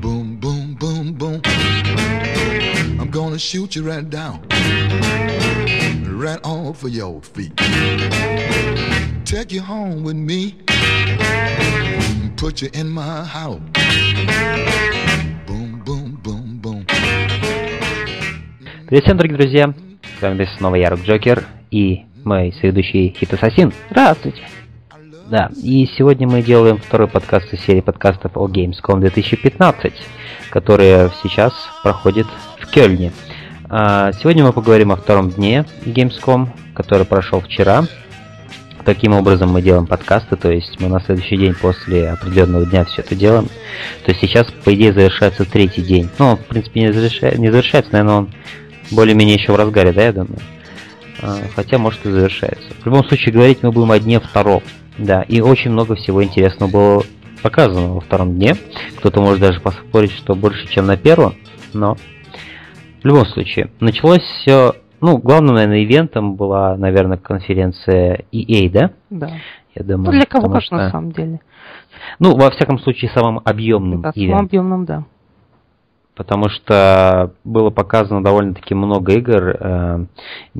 Boom, boom, boom, boom. I'm gonna shoot you right down. Right off of your feet. Take you home with me. Put you in my house. Boom, boom, boom, boom. Привет всем, дорогие друзья! С вами снова я, Рок Джокер, и мой соведущий Хит Ассасин. Здравствуйте. Да, и сегодня мы делаем второй подкаст из серии подкастов о Gamescom 2015, которые сейчас проходит в Кёльне. А, Сегодня мы поговорим о втором дне Gamescom, который прошел вчера. Таким образом мы делаем подкасты, то есть мы на следующий день после определенного дня все это делаем. То есть сейчас, по идее, завершается третий день. Ну, в принципе, не, заверша- не завершается, наверное, он более-менее еще в разгаре, да, я думаю? А, Хотя, может, и завершается. В любом случае, говорить мы будем о дне втором. Да, и очень много всего интересного было показано во втором дне. Кто-то может даже поспорить, что больше, чем на первом, но в любом случае, началось все... Ну, главным, наверное, ивентом была, наверное, конференция EA, да? Да. Я думаю. Ну, для кого потому как на что- самом деле. Ну, во всяком случае, самым объемным Да, самым объемным, да. Потому что было показано довольно-таки много игр, э,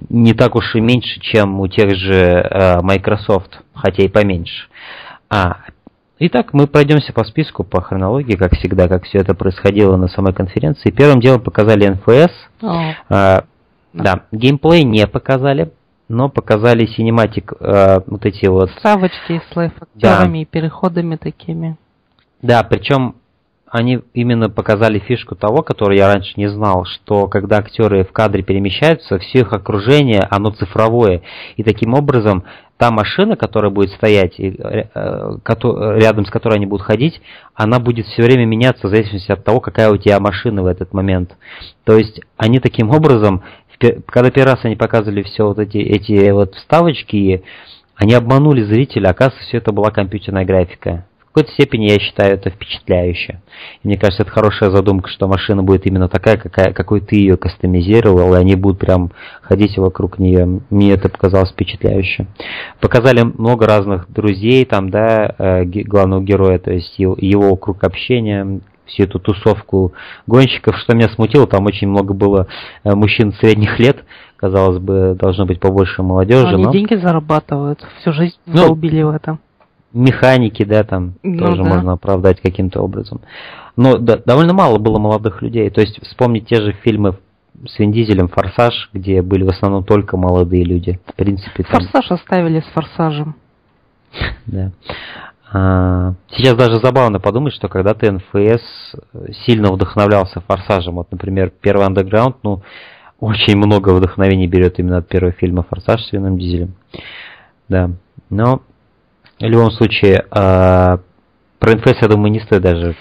не так уж и меньше, чем у тех же э, Microsoft, хотя и поменьше. А, итак, мы пройдемся по списку, по хронологии, как всегда, как все это происходило на самой конференции. Первым делом показали NFS, О, э, да, геймплей не показали, но показали синематик, э, вот эти вот Ставочки с лайф-актерами и переходами такими. Да, причем они именно показали фишку того, которую я раньше не знал, что когда актеры в кадре перемещаются, все их окружение, оно цифровое. И таким образом та машина, которая будет стоять, и, э, рядом с которой они будут ходить, она будет все время меняться в зависимости от того, какая у тебя машина в этот момент. То есть они таким образом, когда первый раз они показывали все вот эти, эти вот вставочки, они обманули зрителя, оказывается, все это была компьютерная графика. В какой-то степени я считаю это впечатляюще. И мне кажется, это хорошая задумка, что машина будет именно такая, какая, какой ты ее кастомизировал, и они будут прям ходить вокруг нее. Мне это показалось впечатляюще. Показали много разных друзей там, да, э, главного героя, то есть его, его круг общения, всю эту тусовку гонщиков. Что меня смутило, там очень много было э, мужчин средних лет, казалось бы, должно быть побольше молодежи, Они но деньги зарабатывают, всю жизнь Ну, долбили в этом. Механики, да, там Ну тоже да. можно оправдать каким-то образом. Но да, довольно мало было молодых людей. То есть вспомнить те же фильмы с Вин Дизелем «Форсаж», где были в основном только молодые люди. В принципе, там, Форсаж оставили с форсажем. да. А, сейчас даже забавно подумать, что когда-то НФС сильно вдохновлялся «Форсажем». Вот, например, первый «Андеграунд», ну, очень много вдохновений берет именно от первого фильма «Форсаж» с Вином Дизелем. Да, но в любом случае, а, про НФС, я думаю, не стоит даже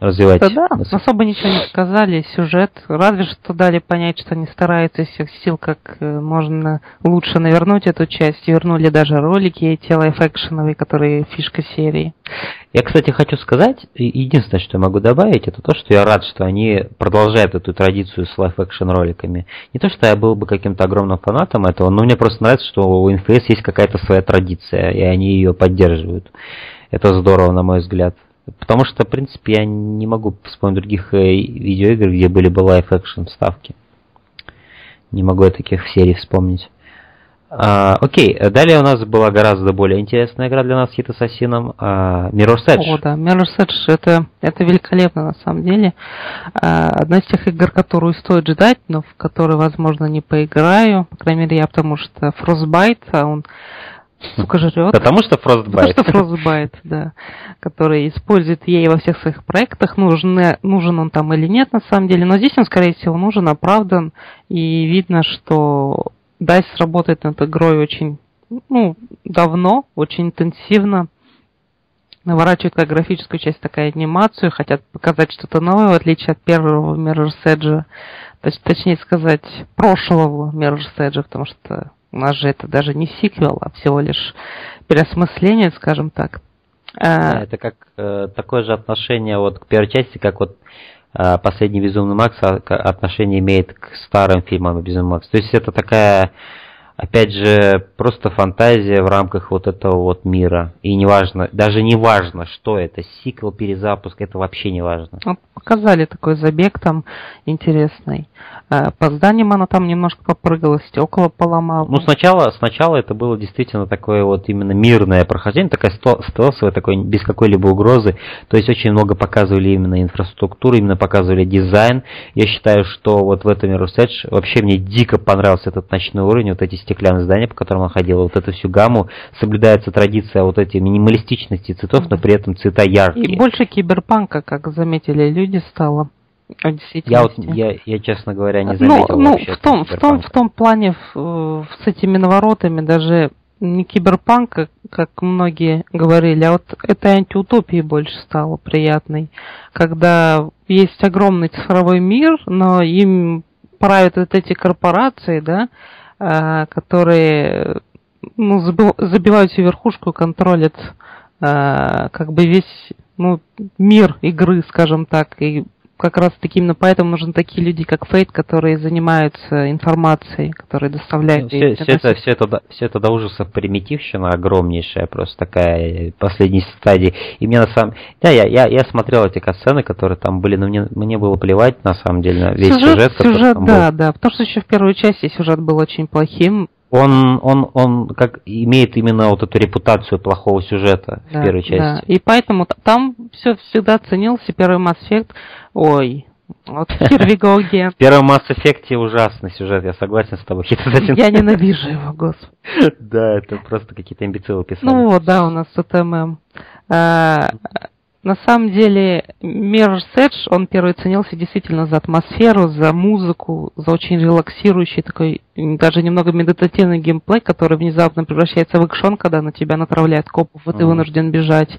развивать. Да, особо ничего не сказали, сюжет. Разве что дали понять, что они стараются из всех сил, как э, можно лучше навернуть эту часть. Вернули даже ролики эти лайф-экшеновые, которые фишка серии. Я, кстати, хочу сказать, единственное, что я могу добавить, это то, что я рад, что они продолжают эту традицию с лайф-экшен роликами. Не то, что я был бы каким-то огромным фанатом этого, но мне просто нравится, что у NFS есть какая-то своя традиция, и они ее поддерживают. Это здорово, на мой взгляд. Потому что, в принципе, я не могу вспомнить других э, видеоигр, где были бы лайф-экшен вставки. Не могу я таких серий вспомнить. А, окей, далее у нас была гораздо более интересная игра для нас Hit Assassin, а, Mirror's Edge. О, да, Mirror's Edge это, это великолепно на самом деле. А, Одна из тех игр, которую стоит ждать, но в которой, возможно, не поиграю. По крайней мере, я потому что Frostbite, а он сука жрет. Потому что Потому Frostbite. что Frostbite, да, который использует ей во всех своих проектах, нужен, нужен он там или нет на самом деле, но здесь он, скорее всего, нужен, оправдан, и видно, что DICE работает над игрой очень, ну, давно, очень интенсивно, наворачивают как графическую часть, так и анимацию, хотят показать что-то новое, в отличие от первого Mirror's Edge, то есть, точнее сказать, прошлого Mirror's Edge, потому что у нас же это даже не сиквел, а всего лишь переосмысление, скажем так. Да, А, Это как э, такое же отношение вот к первой части, как вот э, последний Безумный Макс а, отношение имеет к старым фильмам о Безумном Макс. То есть это такая опять же, просто фантазия в рамках вот этого вот мира. И неважно, даже не важно, что это, сиквел, перезапуск, это вообще не важно. Вот показали такой забег там интересный. Э, по зданиям она там немножко попрыгала, стекла поломала. Ну, сначала, сначала это было действительно такое вот именно мирное прохождение, такая стелсовая, такой без какой-либо угрозы. То есть очень много показывали именно инфраструктуру, именно показывали дизайн. Я считаю, что вот в этом Mirror's Edge вообще мне дико понравился этот ночной уровень, вот эти стеклянные здания, по которым он ходил, вот эту всю гамму. Соблюдается традиция вот эти минималистичности цветов, но при этом цвета яркие. И больше киберпанка, как заметили люди, стало. Я вот, я, я, честно говоря, не ну, заметил ну, ну, в том, в том, в том плане, в, с этими наворотами даже не киберпанк, как многие говорили, а вот этой антиутопии больше стало приятной, когда есть огромный цифровой мир, но им правят вот эти корпорации, да, а, которые ну, забивают всю верхушку, контролят а, как бы весь ну, мир игры, скажем так, и как раз таки именно поэтому нужны такие люди, как Фейт, которые занимаются информацией, которые доставляют... Ну, все, все, это, все, это, все это до ужаса примитивщина огромнейшая, просто такая последней стадии. И мне на самом... Да, я, я, я смотрел эти касцены, которые там были, но мне, мне было плевать, на самом деле, на весь сюжет. Сюжет, сюжет да, был. да, потому что еще в первой части сюжет был очень плохим, он, он, он как имеет именно вот эту репутацию плохого сюжета да, в первой части. Да. И поэтому там все всегда ценился первый Mass Effect. Ой, вот here we go again. В первом Mass Effect ужасный сюжет, я согласен с тобой. Я ненавижу его, господи. Да, это просто какие-то имбецилы писали. Ну вот, да, у нас СТММ. На самом деле, Mirror's Edge, он первый ценился действительно за атмосферу, за музыку, за очень релаксирующий такой, даже немного медитативный геймплей, который внезапно превращается в экшон, когда на тебя натравляют копов, и ты вынужден бежать.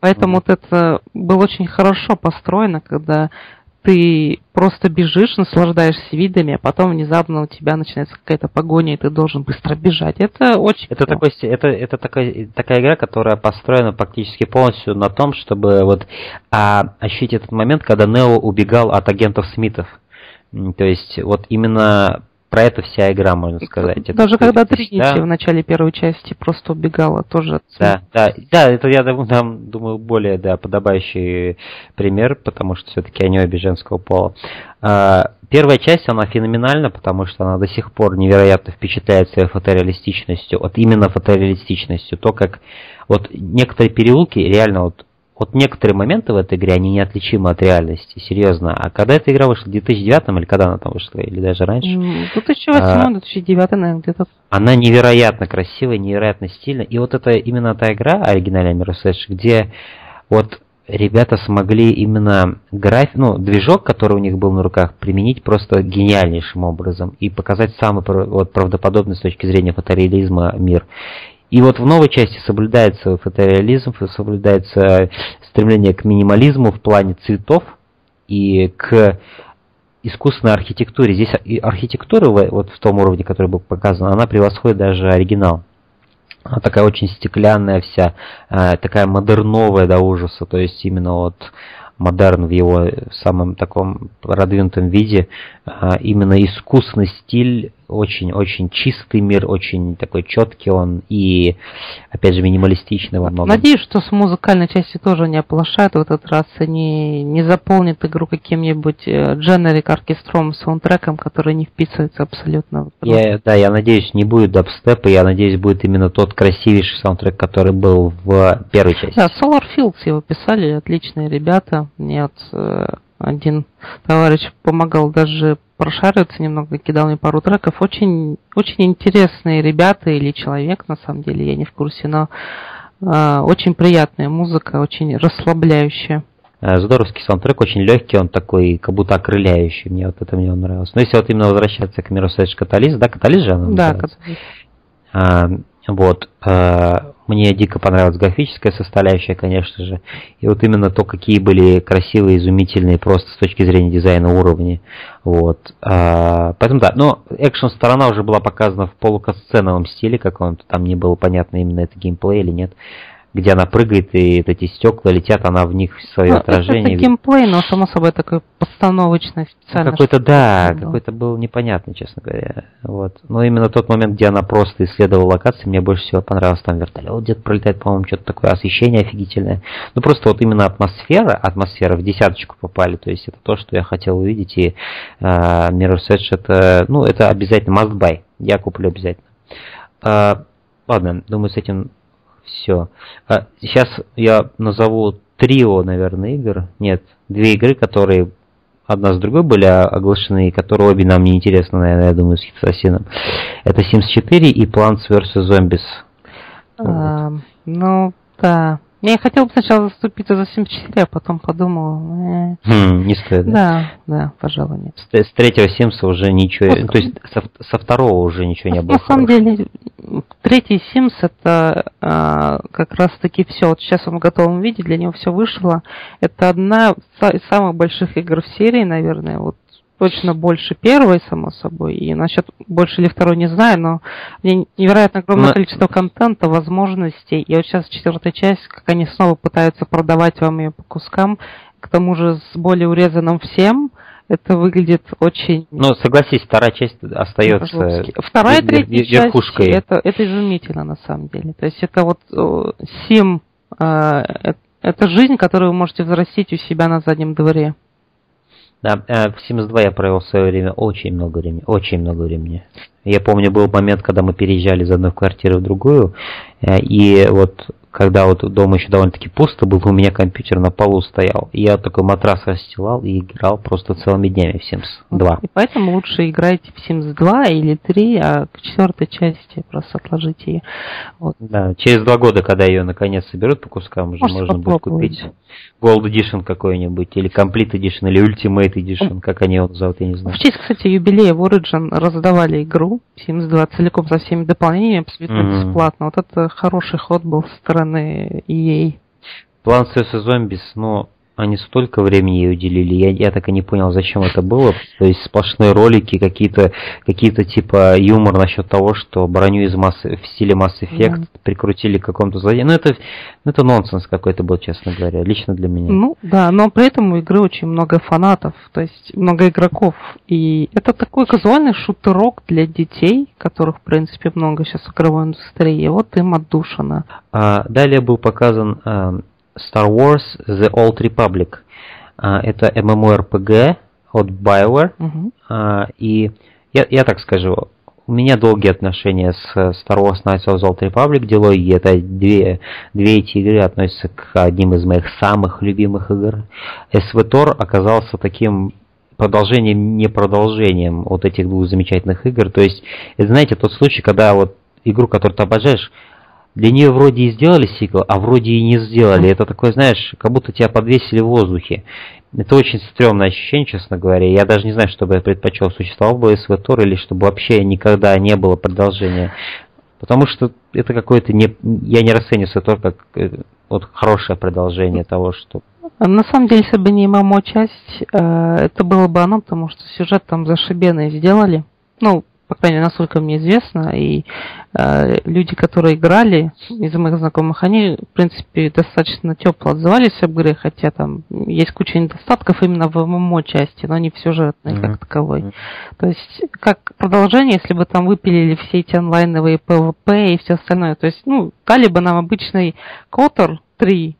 Поэтому вот это было очень хорошо построено, когда ты просто бежишь, наслаждаешься видами, а потом внезапно у тебя начинается какая-то погоня, и ты должен быстро бежать. Это очень... Это, такой, это, это такая, такая игра, которая построена практически полностью на том, чтобы вот а, ощутить этот момент, когда Нео убегал от агентов Смитов. То есть вот именно про это вся игра, можно сказать. Даже это, когда Тринити да? в начале первой части просто убегала, тоже. Да, да, да, это я там, думаю, более да, подобающий пример, потому что все-таки они обе женского пола. А, первая часть, она феноменальна, потому что она до сих пор невероятно впечатляет своей фотореалистичностью, вот именно фотореалистичностью, то, как вот некоторые переулки реально вот вот некоторые моменты в этой игре, они неотличимы от реальности, серьезно. А когда эта игра вышла, в 2009 или когда она там вышла, или даже раньше? 2008-2009, а, наверное, где-то. Она невероятно красивая, невероятно стильная. И вот это именно та игра, оригинальная Mirror's Edge, где вот ребята смогли именно граф... ну, движок, который у них был на руках, применить просто гениальнейшим образом и показать самый вот, правдоподобный с точки зрения фотореализма мир. И вот в новой части соблюдается фотореализм, соблюдается стремление к минимализму в плане цветов и к искусственной архитектуре. Здесь архитектура вот в том уровне, который был показан, она превосходит даже оригинал. Она такая очень стеклянная вся, э, такая модерновая до ужаса, то есть именно вот модерн в его самом таком продвинутом виде, а, именно искусный стиль, очень-очень чистый мир, очень такой четкий он и, опять же, минималистичный во многом. Надеюсь, что с музыкальной части тоже не оплошают в этот раз, они не заполнят игру каким-нибудь дженерик оркестром, саундтреком, который не вписывается абсолютно. Я, да, я надеюсь, не будет дабстепа, я надеюсь, будет именно тот красивейший саундтрек, который был в первой части. Да, Solar Fields его писали, отличные ребята, мне вот э, один товарищ помогал даже прошариваться немного, кидал мне пару треков. Очень, очень интересные ребята или человек, на самом деле, я не в курсе, но э, очень приятная музыка, очень расслабляющая. Э, здоровский саундтрек, очень легкий, он такой, как будто окрыляющий. Мне вот это мне он нравилось. Но если вот именно возвращаться к миру Сэдж Катализ, да, Катализ же она Да, Катализ. А, вот. А, мне дико понравилась графическая составляющая, конечно же. И вот именно то, какие были красивые, изумительные, просто с точки зрения дизайна уровни. Вот. А, поэтому да, но экшен сторона уже была показана в полукасценовом стиле, как он там не было понятно, именно это геймплей или нет. Где она прыгает, и эти стекла летят, она в них свое ну, отражение. Это геймплей, но само собой такой постановочный специально. Ну, какой-то, да, был. какой-то был непонятный, честно говоря. Вот. Но именно тот момент, где она просто исследовала локации, мне больше всего понравилось. Там вертолет где-то пролетает, по-моему, что-то такое, освещение офигительное. Ну, просто вот именно атмосфера, атмосфера в десяточку попали, то есть это то, что я хотел увидеть, и э, Mirror's Edge это, ну, это обязательно must buy. Я куплю обязательно. Э, ладно, думаю, с этим все. А, сейчас я назову трио, наверное, игр. Нет, две игры, которые одна с другой были оглашены, и которые обе нам не интересны, наверное, я думаю, с Хитсосином. Это Sims 4 и Plants vs. Zombies. А, вот. Ну, да. Я хотел бы сначала заступиться за 7.4, а потом подумал... Э... Хм, не стоит. Да, да, пожалуй, нет. С, с третьего Симса уже ничего... То есть со, со второго уже ничего не было. На самом деле, третий Симс это а, как раз таки все. Вот сейчас он в готовом виде, для него все вышло. Это одна из самых больших игр в серии, наверное. Вот точно больше первой, само собой. И насчет больше или второй не знаю, но мне невероятно огромное но... количество контента, возможностей. И вот сейчас четвертая часть, как они снова пытаются продавать вам ее по кускам, к тому же с более урезанным всем, это выглядит очень... Ну, согласись, вторая часть остается... Вторая, третья часть, это, это изумительно на самом деле. То есть это вот сим, э, это жизнь, которую вы можете взрастить у себя на заднем дворе. Да, э, в Sims 2 я провел свое время очень много времени, очень много времени. Я помню, был момент, когда мы переезжали из одной квартиры в другую, э, и вот когда вот дома еще довольно-таки пусто было, у меня компьютер на полу стоял. И я такой матрас расстилал и играл просто целыми днями в Sims 2. И поэтому лучше играйте в Sims 2 или 3, а к четвертой части просто отложите ее. Вот. Да, через два года, когда ее наконец соберут по кускам, уже Можете можно будет купить Gold Edition какой-нибудь, или Complete Edition, или Ultimate Edition, как они его назовут, я не знаю. В честь, кстати, юбилея в Origin раздавали игру Sims 2 целиком со всеми дополнениями, абсолютно mm-hmm. бесплатно. Вот это хороший ход был с стороны EA. Plants vs. Zombies, ну, они столько времени ей уделили, я, я так и не понял, зачем это было. То есть сплошные ролики, какие-то какие-то типа юмор насчет того, что броню из массы в стиле Mass Effect да. прикрутили к какому-то злодею. Ну это, ну это нонсенс какой-то был, честно говоря, лично для меня. Ну да, но при этом у игры очень много фанатов, то есть много игроков. И это такой казуальный шутерок для детей, которых в принципе много сейчас в игровой индустрии. Вот им отдушина. А, далее был показан а, Star Wars The Old Republic. А, это MMORPG от BioWare. Uh-huh. И я, я так скажу, у меня долгие отношения с Star Wars Knights of the Old Republic. Дилогии это две, две эти игры относятся к одним из моих самых любимых игр. SVTOR оказался таким продолжением, не продолжением вот этих двух замечательных игр. То есть, это, знаете, тот случай, когда вот игру, которую ты обожаешь, для нее вроде и сделали сиквел, а вроде и не сделали. Это такое, знаешь, как будто тебя подвесили в воздухе. Это очень стрёмное ощущение, честно говоря. Я даже не знаю, что бы я предпочел, существовал бы СВ Тор или чтобы вообще никогда не было продолжения. Потому что это какое-то не... Я не расцениваю СВ как э, вот хорошее продолжение того, что... На самом деле, если бы не ММО часть, э, это было бы оно, потому что сюжет там зашибенный сделали. Ну, по крайней мере, насколько мне известно, и э, люди, которые играли из моих знакомых, они, в принципе, достаточно тепло отзывались об игре, хотя там есть куча недостатков именно в ММО части, но не в сюжетной mm-hmm. как таковой. Mm-hmm. То есть, как продолжение, если бы там выпилили все эти онлайновые PvP и все остальное, то есть, ну, дали бы нам обычный Котор 3,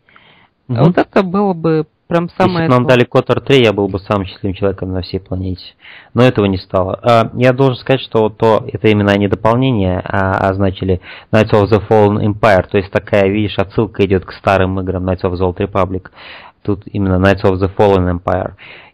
mm-hmm. вот это было бы Прям самое Если бы нам дали Котор 3, я был бы самым счастливым человеком на всей планете. Но этого не стало. А, я должен сказать, что то это именно не дополнение, а означили Knights of the Fallen Empire. То есть такая, видишь, отсылка идет к старым играм Knights of the Old Republic. Тут именно Knights of the Fallen Empire.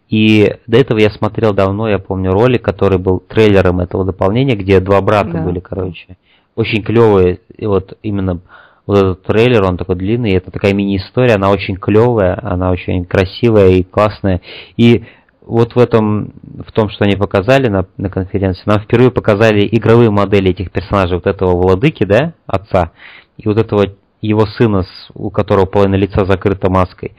И до этого я смотрел давно, я помню ролик, который был трейлером этого дополнения, где два брата да. были, короче. Очень клевые, и вот именно вот этот трейлер, он такой длинный, это такая мини-история, она очень клевая, она очень красивая и классная. И вот в этом, в том, что они показали на, на конференции, нам впервые показали игровые модели этих персонажей, вот этого владыки, да, отца, и вот этого его сына, у которого половина лица закрыта маской.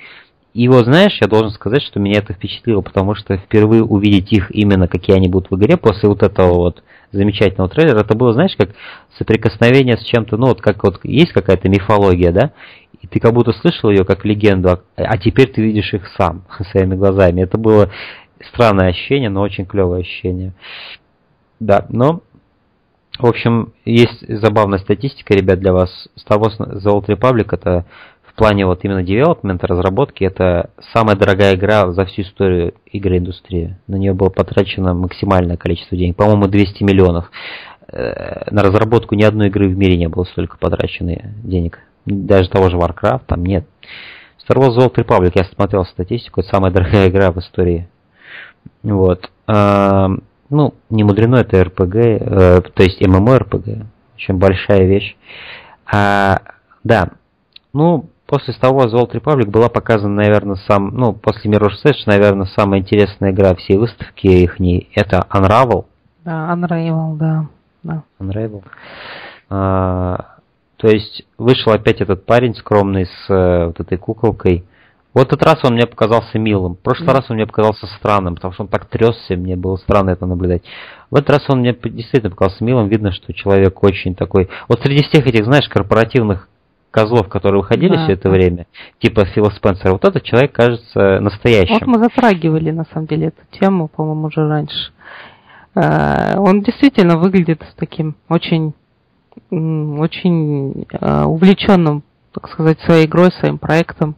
И вот, знаешь, я должен сказать, что меня это впечатлило, потому что впервые увидеть их именно, какие они будут в игре, после вот этого вот замечательного трейлера, это было, знаешь, как соприкосновение с чем-то, ну вот как вот есть какая-то мифология, да, и ты как будто слышал ее как легенду, а, а теперь ты видишь их сам, своими глазами. Это было странное ощущение, но очень клевое ощущение. Да, но, в общем, есть забавная статистика, ребят, для вас. Star Wars The Old Republic это в плане вот именно девелопмента, разработки, это самая дорогая игра за всю историю игры индустрии. На нее было потрачено максимальное количество денег, по-моему, 200 миллионов. Э, на разработку ни одной игры в мире не было столько потрачено денег. Даже того же Warcraft там нет. Star Wars Old Republic, я смотрел статистику, это самая дорогая игра в истории. Вот. А, ну, не мудрено, это RPG, э, то есть MMORPG, очень большая вещь. А, да, ну, после того Old Republic была показана, наверное, сам, ну, после Mirror's Edge, наверное, самая интересная игра всей выставки их не это Unravel. Да, Unravel, да. да. Unravel. А, то есть вышел опять этот парень скромный с э, вот этой куколкой. Вот этот раз он мне показался милым. В прошлый mm. раз он мне показался странным, потому что он так трясся, мне было странно это наблюдать. В этот раз он мне действительно показался милым. Видно, что человек очень такой... Вот среди всех этих, знаешь, корпоративных козлов, которые выходили да. все это время, типа Фила Спенсера, вот этот человек кажется настоящим. Вот мы затрагивали, на самом деле, эту тему, по-моему, уже раньше. Э, он действительно выглядит таким очень, очень э, увлеченным, так сказать, своей игрой, своим проектом.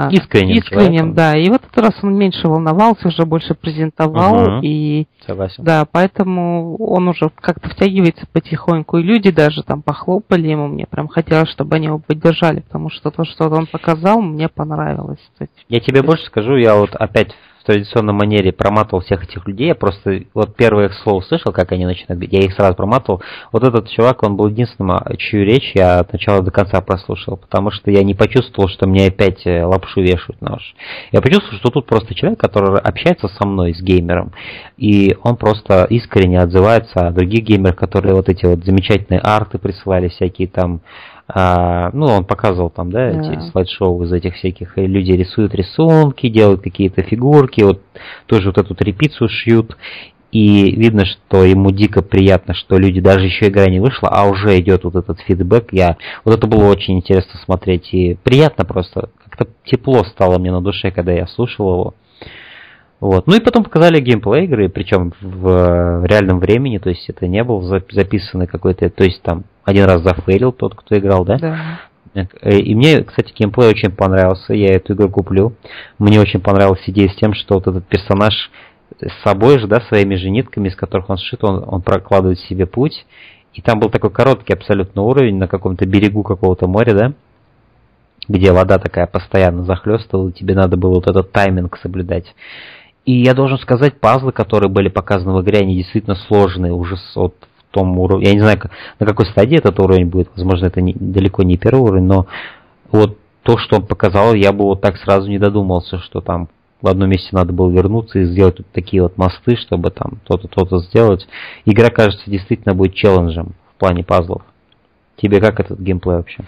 А, искренним. Искренним, да. И вот этот раз он меньше волновался, уже больше презентовал. Угу. И, Согласен. Да, поэтому он уже как-то втягивается потихоньку. И люди даже там похлопали ему. Мне прям хотелось, чтобы они его поддержали, потому что то, что он показал, мне понравилось. Кстати. Я тебе больше скажу, я вот опять в традиционной манере проматывал всех этих людей. Я просто вот первое их слово слышал, как они начинают говорить, я их сразу проматывал. Вот этот чувак, он был единственным, а, чью речь я от начала до конца прослушал, потому что я не почувствовал, что мне опять э, лапшу вешают на уши. Я почувствовал, что тут просто человек, который общается со мной, с геймером, и он просто искренне отзывается о других геймерах, которые вот эти вот замечательные арты присылали, всякие там а, ну, он показывал там, да, да. эти слайд-шоу из этих всяких, и люди рисуют рисунки, делают какие-то фигурки, вот тоже вот эту трепицу шьют, и видно, что ему дико приятно, что люди, даже еще игра не вышла, а уже идет вот этот фидбэк. Я, вот это было очень интересно смотреть, и приятно просто, как-то тепло стало мне на душе, когда я слушал его. Вот. Ну и потом показали геймплей игры, причем в реальном времени, то есть это не был записанный какой-то, то есть там один раз зафейлил тот, кто играл, да? Да. Э, и мне, кстати, геймплей очень понравился, я эту игру куплю. Мне очень понравилась идея с тем, что вот этот персонаж с собой же, да, своими же нитками, из которых он сшит, он, он прокладывает себе путь. И там был такой короткий абсолютно уровень на каком-то берегу какого-то моря, да, где вода такая постоянно захлестывала, и тебе надо было вот этот тайминг соблюдать. И я должен сказать, пазлы, которые были показаны в игре, они действительно сложные, уже вот том уровне. Я не знаю, на какой стадии этот уровень будет. Возможно, это не, далеко не первый уровень, но вот то, что он показал, я бы вот так сразу не додумался, что там в одном месте надо было вернуться и сделать вот такие вот мосты, чтобы там то-то, то-то сделать. Игра, кажется, действительно будет челленджем в плане пазлов. Тебе как этот геймплей вообще?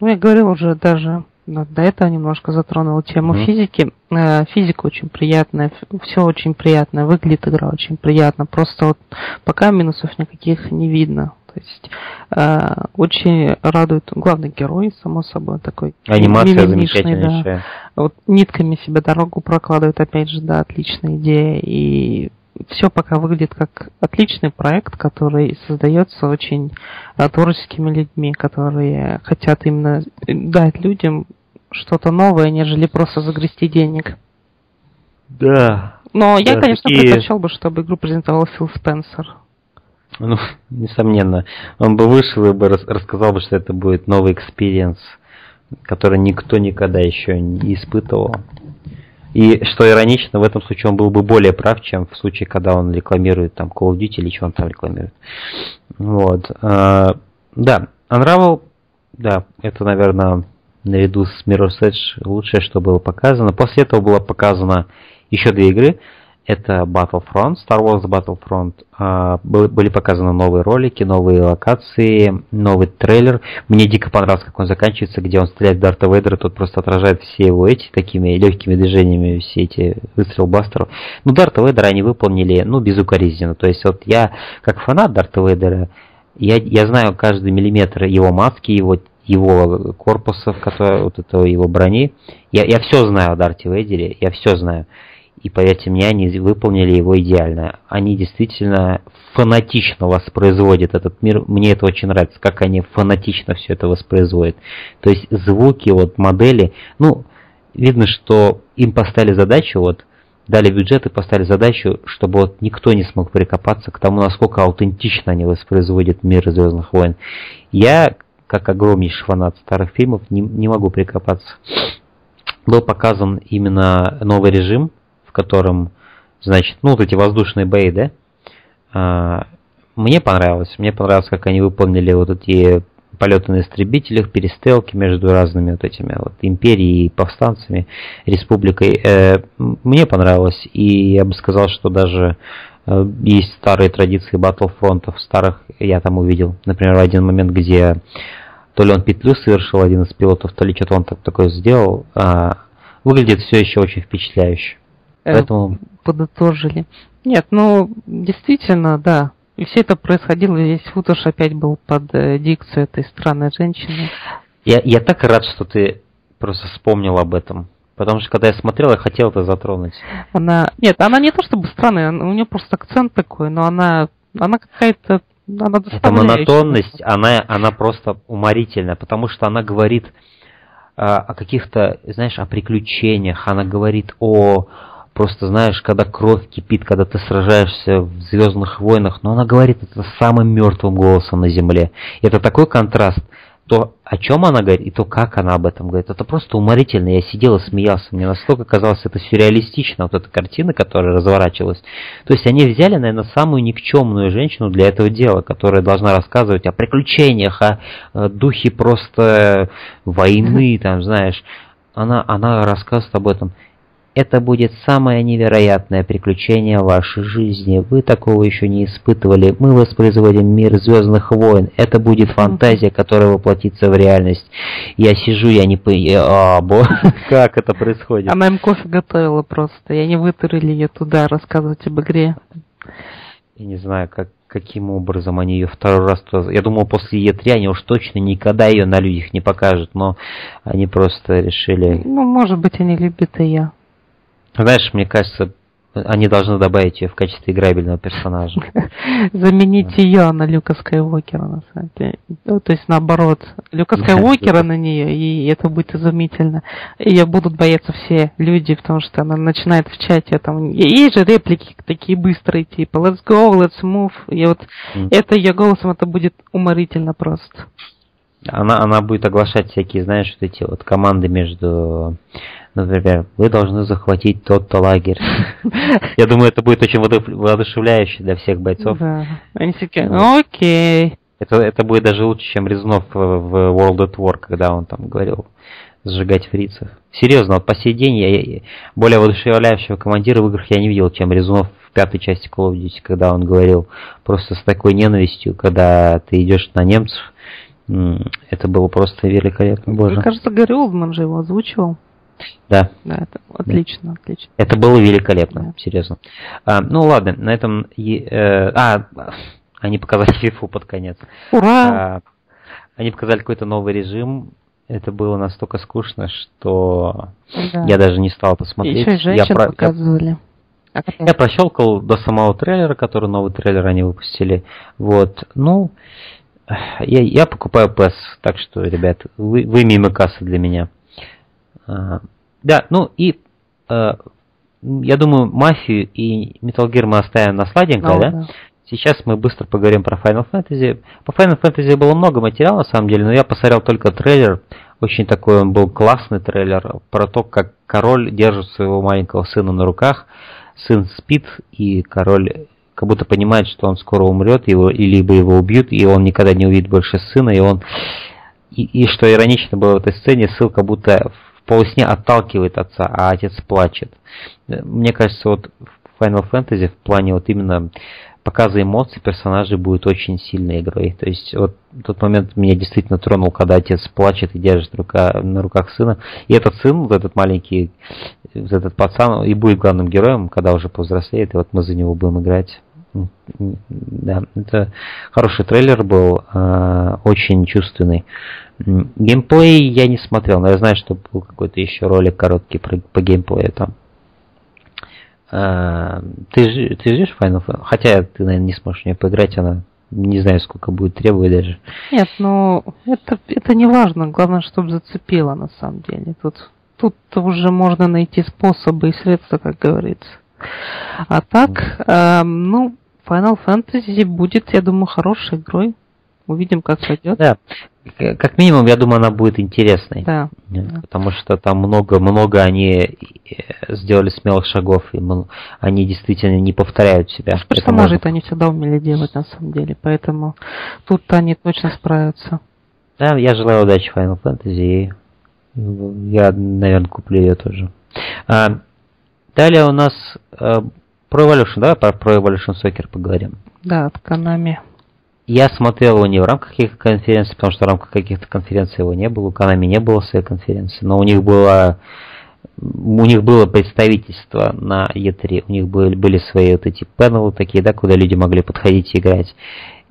Ну, я говорил уже даже до этого немножко затронул тему mm-hmm. физики. Э, физика очень приятная, все очень приятное, выглядит игра очень приятно. Просто вот пока минусов никаких не видно. То есть э, очень радует главный герой, само собой, такой Анимация замечательная. Да. Вот нитками себе дорогу прокладывает, опять же, да, отличная идея. И все пока выглядит как отличный проект, который создается очень а, творческими людьми, которые хотят именно дать людям что-то новое, нежели просто загрести денег. Да. Но да, я, конечно, такие... предпочел бы, чтобы игру презентовал Фил Спенсер. Ну, несомненно. Он бы вышел и бы рассказал бы, что это будет новый experience, который никто никогда еще не испытывал. И что иронично, в этом случае он был бы более прав, чем в случае, когда он рекламирует там Call of Duty или что он там рекламирует. Вот. А, да, Unravel, да, это, наверное, наряду с Mirror's Edge лучшее, что было показано. После этого было показано еще две игры. Это Battlefront, Star Wars Battlefront. А, были показаны новые ролики, новые локации, новый трейлер. Мне дико понравилось, как он заканчивается, где он стреляет в Дарта Вейдера, тот просто отражает все его эти такими легкими движениями, все эти выстрел бастеров. Ну, Дарта Вейдера они выполнили, ну, безукоризненно. То есть вот я, как фанат Дарта Вейдера, я, я знаю каждый миллиметр его маски, его его корпуса, который, вот этого его брони. Я, я все знаю о Дарте Вейдере, я все знаю. И поверьте мне, они выполнили его идеально. Они действительно фанатично воспроизводят этот мир. Мне это очень нравится, как они фанатично все это воспроизводят. То есть звуки, вот модели, ну, видно, что им поставили задачу, вот, дали бюджет и поставили задачу, чтобы вот никто не смог прикопаться к тому, насколько аутентично они воспроизводят мир Звездных войн. Я, как огромнейший фанат старых фильмов, не, не могу прикопаться. Был показан именно новый режим, котором, значит, ну вот эти воздушные бои, да? А, мне понравилось. Мне понравилось, как они выполнили вот эти полеты на истребителях, перестрелки между разными вот этими вот империей и повстанцами, республикой. Э, мне понравилось, и я бы сказал, что даже э, есть старые традиции батлфронтов старых, я там увидел, например, один момент, где то ли он петлю совершил один из пилотов, то ли что-то он так, такое сделал. А, выглядит все еще очень впечатляюще. Э, Поэтому... Подытожили. Нет, ну, действительно, да. И все это происходило, весь футаж опять был под э, дикцию этой странной женщины. Я, я так рад, что ты просто вспомнил об этом. Потому что когда я смотрел, я хотел это затронуть. Она. Нет, она не то чтобы странная, у нее просто акцент такой, но она. Она какая-то она Эта монотонность, она, она просто уморительная, потому что она говорит а, о каких-то, знаешь, о приключениях, она говорит о просто, знаешь, когда кровь кипит, когда ты сражаешься в Звездных войнах, но она говорит это самым мертвым голосом на Земле. И это такой контраст то, о чем она говорит, и то, как она об этом говорит, это просто уморительно. Я сидел и смеялся. Мне настолько казалось это сюрреалистично, вот эта картина, которая разворачивалась. То есть они взяли, наверное, самую никчемную женщину для этого дела, которая должна рассказывать о приключениях, о, о духе просто войны, там, знаешь. Она, она рассказывает об этом. Это будет самое невероятное приключение в вашей жизни. Вы такого еще не испытывали. Мы воспроизводим мир Звездных войн. Это будет фантазия, которая воплотится в реальность. Я сижу, я не понимаю, а, бо... как это происходит. Она им кофе готовила просто. И они вытурили ее туда рассказывать об игре. Я не знаю, как, каким образом они ее второй раз... Я думал, после Е3 они уж точно никогда ее на людях не покажут, но они просто решили... Ну, может быть, они любят ее. Знаешь, мне кажется, они должны добавить ее в качестве играбельного персонажа. Заменить ее на Люка Скайуокера, на самом деле. Ну, то есть наоборот. Люка Скайуокера на нее, и это будет изумительно. Ее будут бояться все люди, потому что она начинает в чате там. Есть же реплики такие быстрые, типа Let's go, let's move. И вот это ее голосом, это будет уморительно просто. Она, она будет оглашать всякие, знаешь, вот эти вот команды между Например, вы должны захватить тот-то лагерь. Я думаю, это будет очень воодушевляюще для всех бойцов. Да. Они такие, окей. Это, это будет даже лучше, чем Резнов в World at War, когда он там говорил сжигать фрицев. Серьезно, вот по сей день я более воодушевляющего командира в играх я не видел, чем Резнов в пятой части Call of Duty, когда он говорил просто с такой ненавистью, когда ты идешь на немцев. Это было просто великолепно. Боже. Мне кажется, Гарри Олдман же его озвучивал. Да. Да, это отлично, отлично. Это было великолепно, да. серьезно. А, ну ладно, на этом... Э, а, они показали FIFA под конец. Ура! А, они показали какой-то новый режим. Это было настолько скучно, что да. я даже не стал посмотреть. Еще и я про... показывали. Я, я прощелкал до самого трейлера, который новый трейлер они выпустили. Вот, ну, я, я покупаю PES, так что, ребят, вы, вы мимо кассы для меня. А, да, ну и э, я думаю, мафию и Metal Gear мы оставим на сладенькое, oh, да? да? Сейчас мы быстро поговорим про Final Fantasy. По Final Fantasy было много материала, на самом деле, но я посмотрел только трейлер. Очень такой он был классный трейлер про то, как король держит своего маленького сына на руках. Сын спит, и король как будто понимает, что он скоро умрет, его, либо его убьют, и он никогда не увидит больше сына, и он... И, и что иронично было в этой сцене, сын как будто полусне отталкивает отца, а отец плачет. Мне кажется, вот Final Fantasy в плане вот именно показа эмоций персонажей будет очень сильной игрой. То есть вот тот момент меня действительно тронул, когда отец плачет и держит рука, на руках сына. И этот сын, вот этот маленький, вот этот пацан, и будет главным героем, когда уже повзрослеет, и вот мы за него будем играть. Да, это хороший трейлер был, э, очень чувственный. Геймплей я не смотрел, но я знаю, что был какой-то еще ролик короткий про, по геймплею там. А, ты, ты ждешь Final Fantasy? Хотя ты, наверное, не сможешь в нее поиграть, она не знаю, сколько будет требовать даже. Нет, ну это, это не важно. Главное, чтобы зацепило на самом деле. Тут, тут уже можно найти способы и средства, как говорится. А так, э, ну, Final Fantasy будет, я думаю, хорошей игрой. Увидим, как пойдет. Да, как минимум, я думаю, она будет интересной. Да. Потому что там много-много они э, сделали смелых шагов, и они действительно не повторяют себя. Персонажи-то они всегда умели делать, на самом деле, поэтому тут они точно справятся. Да, я желаю удачи Final Fantasy, и я, наверное, куплю ее тоже. А, далее у нас а, Pro Evolution, давай про Pro Evolution Soccer поговорим. Да, от Konami. Я смотрел его не в рамках каких-то конференций, потому что в рамках каких-то конференций его не было, у Konami не было своей конференции, но у них было у них было представительство на E3, у них были, были свои вот эти панелы такие, да, куда люди могли подходить и играть.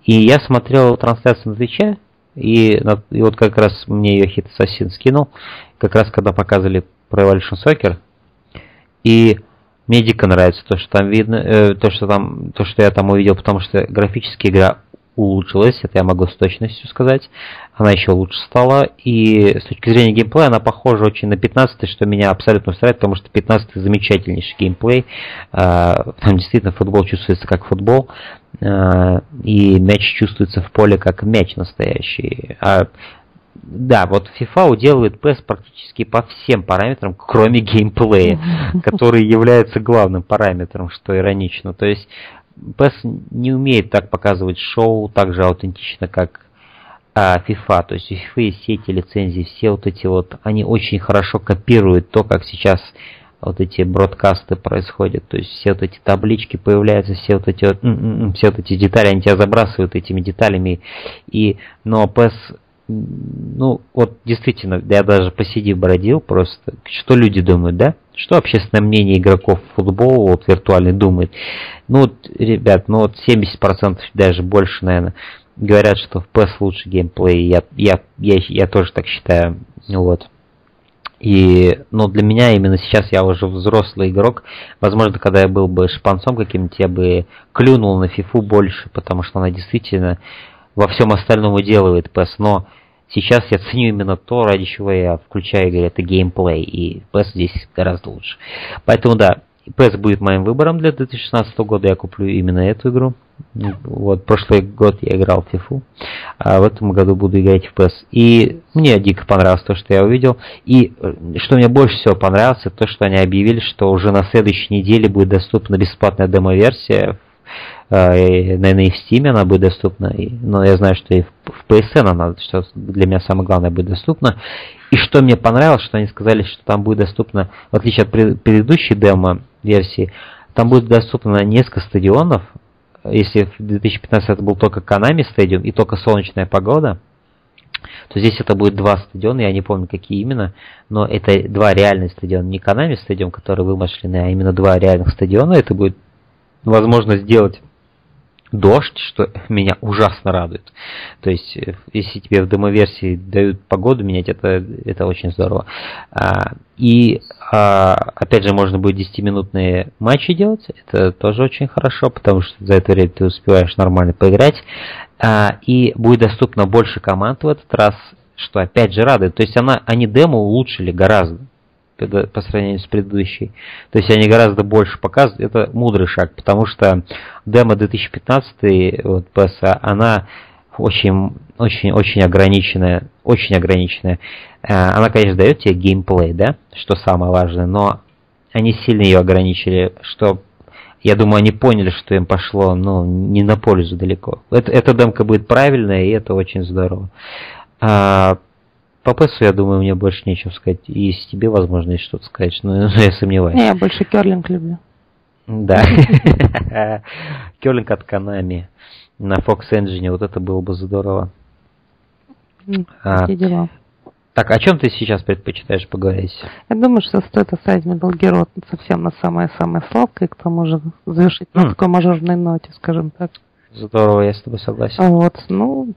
И я смотрел трансляцию на Твиче, и, и вот как раз мне ее Hit Assassin скинул, как раз когда показывали Pro Evolution Soccer, и мне дико нравится то, что там видно, э, то, что там, то, что я там увидел, потому что графическая игра улучшилась, это я могу с точностью сказать. Она еще лучше стала, и с точки зрения геймплея она похожа очень на 15 что меня абсолютно устраивает, потому что 15 замечательнейший геймплей. А, там действительно футбол чувствуется как футбол, а, и мяч чувствуется в поле как мяч настоящий. А да, вот FIFA уделывает PES практически по всем параметрам, кроме геймплея, который является главным параметром, что иронично. То есть PES не умеет так показывать шоу так же аутентично, как а, FIFA. То есть у FIFA есть все эти лицензии, все вот эти вот, они очень хорошо копируют то, как сейчас вот эти бродкасты происходят. То есть все вот эти таблички появляются, все вот эти вот, все вот эти детали, они тебя забрасывают этими деталями. И, но PES ну, вот действительно, я даже посиди бродил просто, что люди думают, да? Что общественное мнение игроков футбола, вот виртуальный думает? Ну, вот, ребят, ну вот 70% даже больше, наверное, говорят, что в PES лучше геймплей. Я, я, я, я тоже так считаю. Вот. И, ну, для меня именно сейчас я уже взрослый игрок. Возможно, когда я был бы шпанцом каким-нибудь, я бы клюнул на фифу больше, потому что она действительно во всем остальном уделывает PES. Но Сейчас я ценю именно то, ради чего я включаю игры, это геймплей, и PES здесь гораздо лучше. Поэтому да, PES будет моим выбором для 2016 года, я куплю именно эту игру. Вот, прошлый год я играл в FIFA, а в этом году буду играть в PES. И мне дико понравилось то, что я увидел. И э, что мне больше всего понравилось, это то, что они объявили, что уже на следующей неделе будет доступна бесплатная демо-версия наверное, и в Steam она будет доступна, но я знаю, что и в PSN она, что для меня самое главное, будет доступна. И что мне понравилось, что они сказали, что там будет доступно, в отличие от предыдущей демо-версии, там будет доступно несколько стадионов. Если в 2015 это был только Konami стадион и только солнечная погода, то здесь это будет два стадиона, я не помню, какие именно, но это два реальных стадиона, не Konami стадион, который вымышленный, а именно два реальных стадиона, это будет возможно сделать дождь, что меня ужасно радует. То есть, э, если тебе в демо-версии дают погоду менять, это, это очень здорово. А, и, а, опять же, можно будет 10-минутные матчи делать, это тоже очень хорошо, потому что за это время ты успеваешь нормально поиграть. А, и будет доступно больше команд в этот раз, что опять же радует. То есть, она, они демо улучшили гораздо по сравнению с предыдущей. То есть они гораздо больше показывают. Это мудрый шаг, потому что демо 2015 вот, PSA, она очень, очень, очень ограниченная, очень ограниченная. Э, она, конечно, дает тебе геймплей, да, что самое важное, но они сильно ее ограничили, что я думаю, они поняли, что им пошло, ну, не на пользу далеко. Это, эта демка будет правильная, и это очень здорово. А, по ПЭСу, я думаю, мне больше нечего сказать. И если тебе, возможно, есть что-то сказать, но, но я сомневаюсь. Не, я больше керлинг люблю. Да. Керлинг от Канами на Fox Engine, вот это было бы здорово. А, дела. Так, о чем ты сейчас предпочитаешь поговорить? Я думаю, что стоит оставить Metal Gear совсем на самое-самое сладкое, к тому же завершить mm. на такой мажорной ноте, скажем так. Здорово, я с тобой согласен. Вот, ну...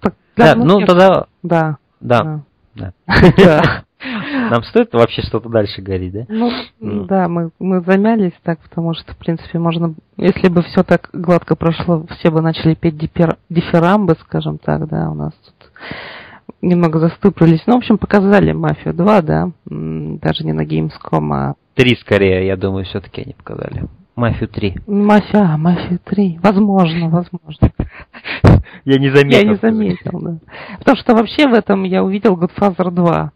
Так, да, ну тогда... Да. Да. Да. Нам стоит вообще что-то дальше говорить, да? Ну, mm. да, мы, мы замялись так, потому что, в принципе, можно... Если бы все так гладко прошло, все бы начали петь дифер, дифирамбы, скажем так, да, у нас тут немного застыпались. Ну, в общем, показали «Мафию 2», да, даже не на Gamescom, а... Три скорее, я думаю, все-таки они показали. «Мафию 3». «Мафия», а, «Мафию 3». Возможно, возможно. Я не заметил. Я не заметил, да. Потому что вообще в этом я увидел Godfather 2.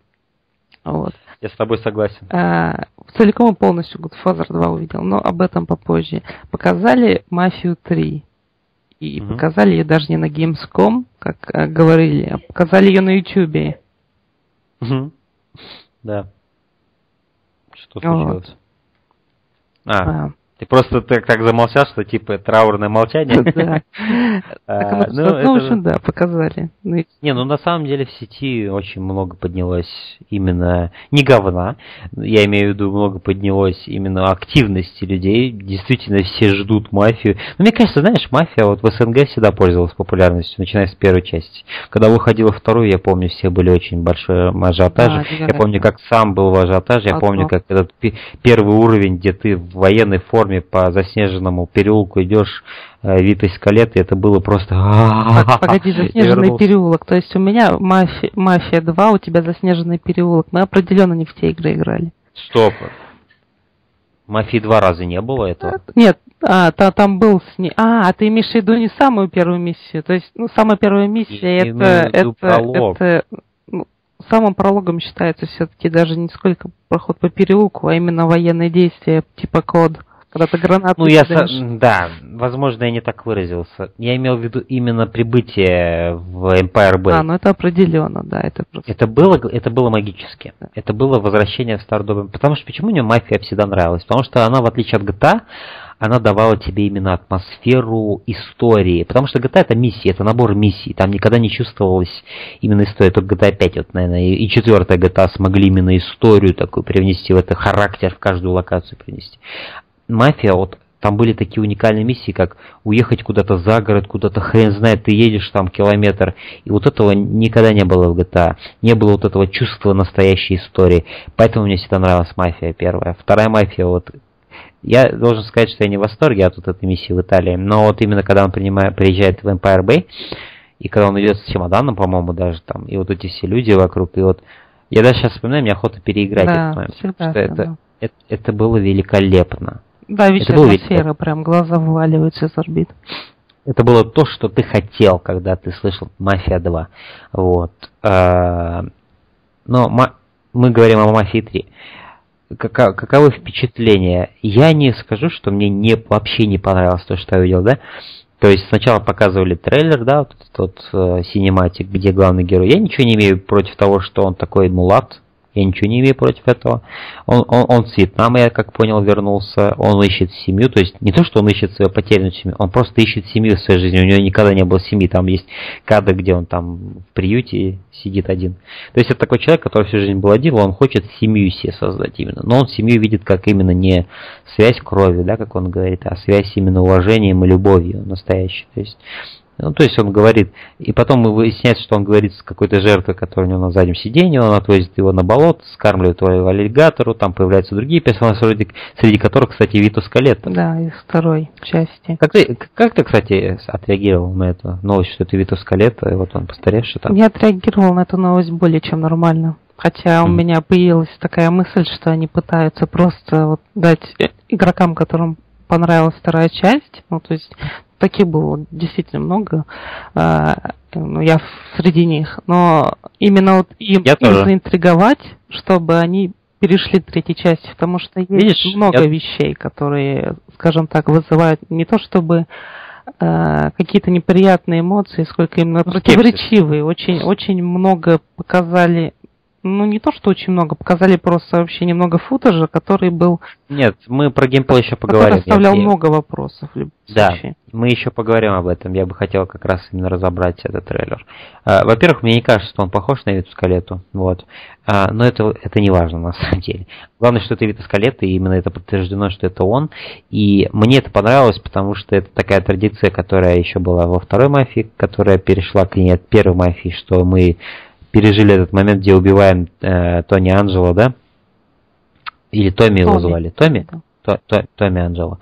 Вот. Я с тобой согласен. А, целиком и полностью Godfather 2 увидел, но об этом попозже. Показали «Мафию 3». И угу. показали ее даже не на Gamescom, как э, говорили, а показали ее на YouTube. Угу. Да. Что случилось? Вот. А, а, ты просто так, так замолчал, что типа траурное молчание. Да. А, ну, ну, да, показали. Ну, не, ну на самом деле в сети очень много поднялось именно не говна, я имею в виду много поднялось именно активности людей. Действительно все ждут мафию. Но мне кажется, знаешь, мафия вот в СНГ всегда пользовалась популярностью, начиная с первой части. Когда выходила вторую, я помню, все были очень большой ажиотаж. я помню, как сам был в ажиотаже, я помню, как этот первый уровень, где ты в военной форме форме по заснеженному переулку идешь, э, вид из скалеты, это было просто... Погоди, заснеженный переулок. То есть у меня мафия, мафия 2, у тебя заснеженный переулок. Мы определенно не в те игры играли. Стоп. Мафии два раза не было этого? Нет, а, та, там был с ней. А, а ты имеешь в виду не самую первую миссию. То есть, ну, самая первая миссия и, это, это, пролог. это ну, самым прологом считается все-таки даже не сколько проход по переулку, а именно военные действия типа код когда ты гранату Ну, я, со... да, возможно, я не так выразился. Я имел в виду именно прибытие в Empire Bay. А, ну это определенно, да, это просто... Это было, это было магически. Да. Это было возвращение в Stardom. Потому что, почему мне мафия всегда нравилась? Потому что она, в отличие от GTA, она давала тебе именно атмосферу истории. Потому что GTA это миссии, это набор миссий. Там никогда не чувствовалась именно история. Только GTA 5, вот, наверное, и четвертая GTA смогли именно историю такую привнести в это, характер в каждую локацию принести мафия, вот там были такие уникальные миссии, как уехать куда-то за город, куда-то хрен знает, ты едешь там километр. И вот этого никогда не было в GTA. Не было вот этого чувства настоящей истории. Поэтому мне всегда нравилась мафия первая. Вторая мафия, вот я должен сказать, что я не в восторге от вот этой миссии в Италии, но вот именно когда он принимает, приезжает в Empire Bay, и когда он идет с чемоданом, по-моему, даже там, и вот эти все люди вокруг, и вот я даже сейчас вспоминаю, мне охота переиграть да, этот момент, всегда, что это, это, это было великолепно. Да, ведь атмосфера, прям глаза вываливаются из орбит. Это было то, что ты хотел, когда ты слышал «Мафия 2». Вот. А, но мы говорим о «Мафии 3». Каковы впечатления? Я не скажу, что мне не, вообще не понравилось то, что я увидел, да? То есть сначала показывали трейлер, да, вот тот э, синематик, где главный герой. Я ничего не имею против того, что он такой мулат, я ничего не имею против этого. Он, он, он с Вьетнама, я как понял, вернулся. Он ищет семью. То есть не то, что он ищет свою потерянную семью, он просто ищет семью в своей жизни. У него никогда не было семьи. Там есть кадр, где он там в приюте сидит один. То есть это такой человек, который всю жизнь был один, он хочет семью себе создать именно. Но он семью видит как именно не связь крови, да, как он говорит, а связь именно уважением и любовью настоящей. То есть ну, то есть он говорит, и потом мы выясняется, что он говорит с какой-то жертвой, которая у него на заднем сиденье, он отвозит его на болото, скармливает его аллигатору, там появляются другие персонажи, среди, среди которых, кстати, Виту Скалет. Да, из второй части. Как ты, как ты, кстати, отреагировал на эту новость, что ты Виту Скалет, и вот он постаревший там? Я отреагировал на эту новость более чем нормально. Хотя у меня появилась такая мысль, что они пытаются просто вот дать игрокам, которым понравилась вторая часть, ну то есть таких было действительно много, э, ну, я среди них, но именно вот им, им заинтриговать, чтобы они перешли к третьей части, потому что есть Видишь, много я... вещей, которые, скажем так, вызывают не то чтобы э, какие-то неприятные эмоции, сколько именно противоречивые. Очень, очень много показали ну не то, что очень много, показали просто вообще немного футажа, который был... Нет, мы про геймплей еще поговорим. Который оставлял я... много вопросов в любом да, случае. мы еще поговорим об этом. Я бы хотел как раз именно разобрать этот трейлер. А, во-первых, мне не кажется, что он похож на Виту Скалету, вот. А, но это, это не важно на самом деле. Главное, что это Вита Скалета, и именно это подтверждено, что это он. И мне это понравилось, потому что это такая традиция, которая еще была во второй мафии, которая перешла к ней от первой мафии, что мы пережили этот момент, где убиваем э, Тони Анджело, да? Или Томми его звали? Томми? Да. Томми Анджело.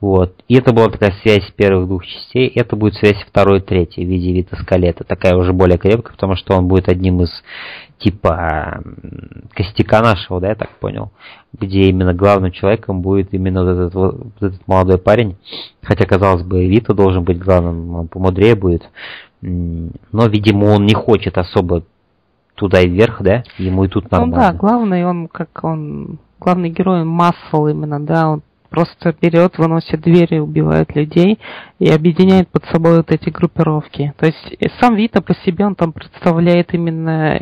Вот. И это была такая связь первых двух частей. Это будет связь второй и третьей в виде Вита Скалета. Такая уже более крепкая, потому что он будет одним из типа костяка нашего, да, я так понял, где именно главным человеком будет именно вот этот, вот этот молодой парень. Хотя, казалось бы, Вита должен быть главным, он помудрее будет. Но, видимо, он не хочет особо туда и вверх, да? Ему и тут нормально. Ну да, главный он, как он, главный герой Массел именно, да, он просто берет, выносит двери, убивает людей и объединяет под собой вот эти группировки. То есть сам Вита по себе он там представляет именно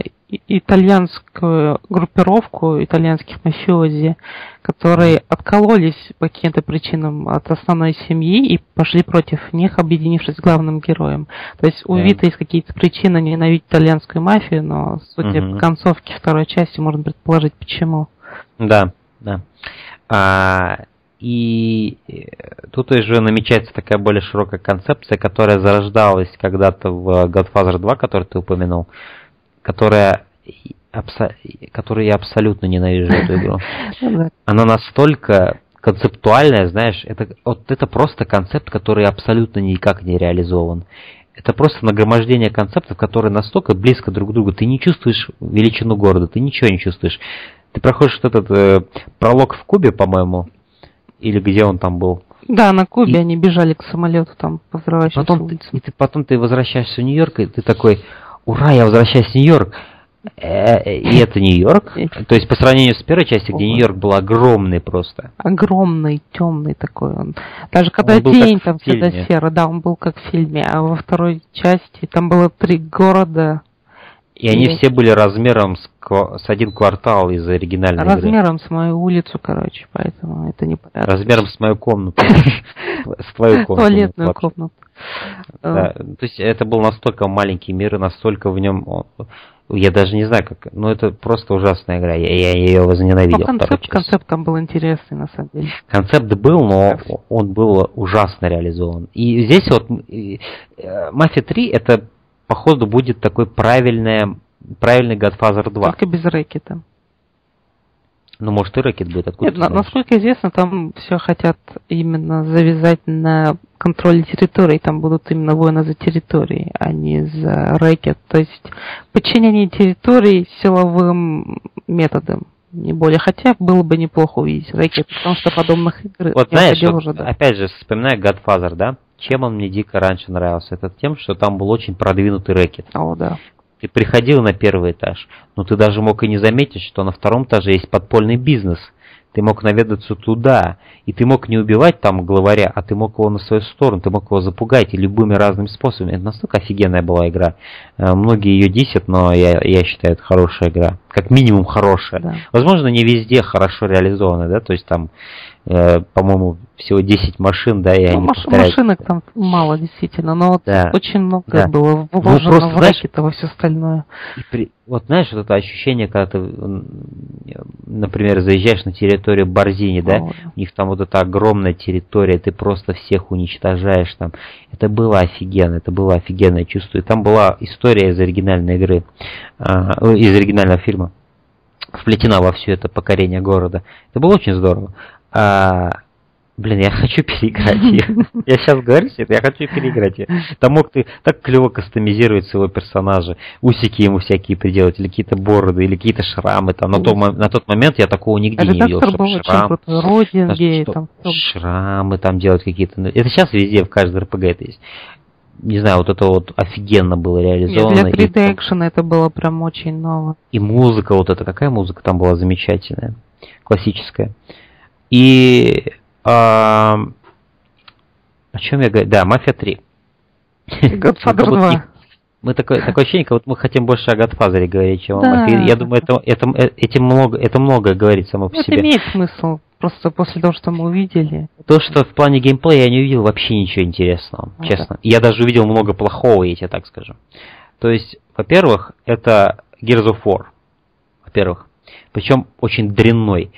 итальянскую группировку итальянских мафиози, которые откололись по каким-то причинам от основной семьи и пошли против них, объединившись с главным героем. То есть у да. Вита есть какие-то причины ненавидеть итальянскую мафию, но судя угу. по концовке второй части можно предположить почему. Да, да. А, и э, тут уже намечается такая более широкая концепция, которая зарождалась когда-то в Godfather 2, который ты упомянул, которая абсо... которую я абсолютно ненавижу эту игру. Она настолько концептуальная, знаешь, это, вот это просто концепт, который абсолютно никак не реализован. Это просто нагромождение концептов, которые настолько близко друг к другу. Ты не чувствуешь величину города, ты ничего не чувствуешь. Ты проходишь этот э, пролог в Кубе, по-моему, или где он там был. Да, на Кубе и... они бежали к самолету там по потом ты, и ты, потом ты возвращаешься в Нью-Йорк, и ты такой, ура, я возвращаюсь в Нью-Йорк. Э, и это Нью-Йорк. То есть по сравнению с первой частью, где Нью-Йорк был огромный просто. Огромный, темный такой он. Даже когда он день там всегда серо, да, он был как в фильме. А во второй части там было три города, и они все были размером с, с один квартал из оригинальной Размером игры. с мою улицу, короче, поэтому это не понятно. Размером с мою комнату. С твою комнату. Туалетную комнату. То есть это был настолько маленький мир, и настолько в нем... Я даже не знаю, как... Ну, это просто ужасная игра. Я, я ее возненавидел. концепт, концепт там был интересный, на самом деле. Концепт был, но он был ужасно реализован. И здесь вот... Э, Мафия 3 это походу будет такой правильный, правильный Godfather 2. Только без рэкета. Ну, может, и рэкет будет. Откуда Нет, насколько известно, там все хотят именно завязать на контроле территории. Там будут именно войны за территорией, а не за рэкет. То есть подчинение территории силовым методом не более. Хотя было бы неплохо увидеть рэкет, потому что подобных игр вот, знаешь, вот, уже, да. опять же, вспоминая Godfather, да, чем он мне дико раньше нравился? Это тем, что там был очень продвинутый рэкет. О, да. Ты приходил на первый этаж, но ты даже мог и не заметить, что на втором этаже есть подпольный бизнес. Ты мог наведаться туда, и ты мог не убивать там главаря, а ты мог его на свою сторону, ты мог его запугать и любыми разными способами. Это настолько офигенная была игра. Э, многие ее десят, но я, я считаю, это хорошая игра. Как минимум хорошая. Да. Возможно, не везде хорошо реализована, да, то есть там Э, по-моему, всего 10 машин, да, и ну, они маш- Машинок там мало, действительно, но вот да. очень много да. было вложено ну, в рэкет во все остальное. И при, вот знаешь, вот это ощущение, когда ты, например, заезжаешь на территорию Борзини, да, у них там вот эта огромная территория, ты просто всех уничтожаешь там. Это было офигенно, это было офигенное чувство. И там была история из оригинальной игры, а, из оригинального фильма вплетена во все это покорение города. Это было очень здорово. А, блин, я хочу переиграть ее. Я сейчас говорю себе, я хочу переиграть ее. Там мог ты так клево кастомизировать своего персонажа, усики ему всякие приделать, или какие-то бороды, или какие-то шрамы. Там, на, то, на тот момент я такого нигде не видел, чтобы шрам, Родинги, там, шрамы там делать какие-то. Это сейчас везде, в каждой РПГ это есть не знаю, вот это вот офигенно было реализовано. Нет, для 3D экшена это было прям очень ново. И музыка вот эта, какая музыка там была замечательная, классическая. И а, о чем я говорю? Да, Мафия 3. Godfather 2. Мы такое, такое ощущение, как вот мы хотим больше о Godfather говорить, чем Да. о Мафии. Я думаю, это, это, э, этим много, это много говорит само по Это себе. имеет смысл. Просто после того, что мы увидели. То, что в плане геймплея я не увидел вообще ничего интересного, Ну честно. Я даже увидел много плохого, я тебе так скажу. То есть, во-первых, это Gears of War. Во-первых. Причем очень дрянной.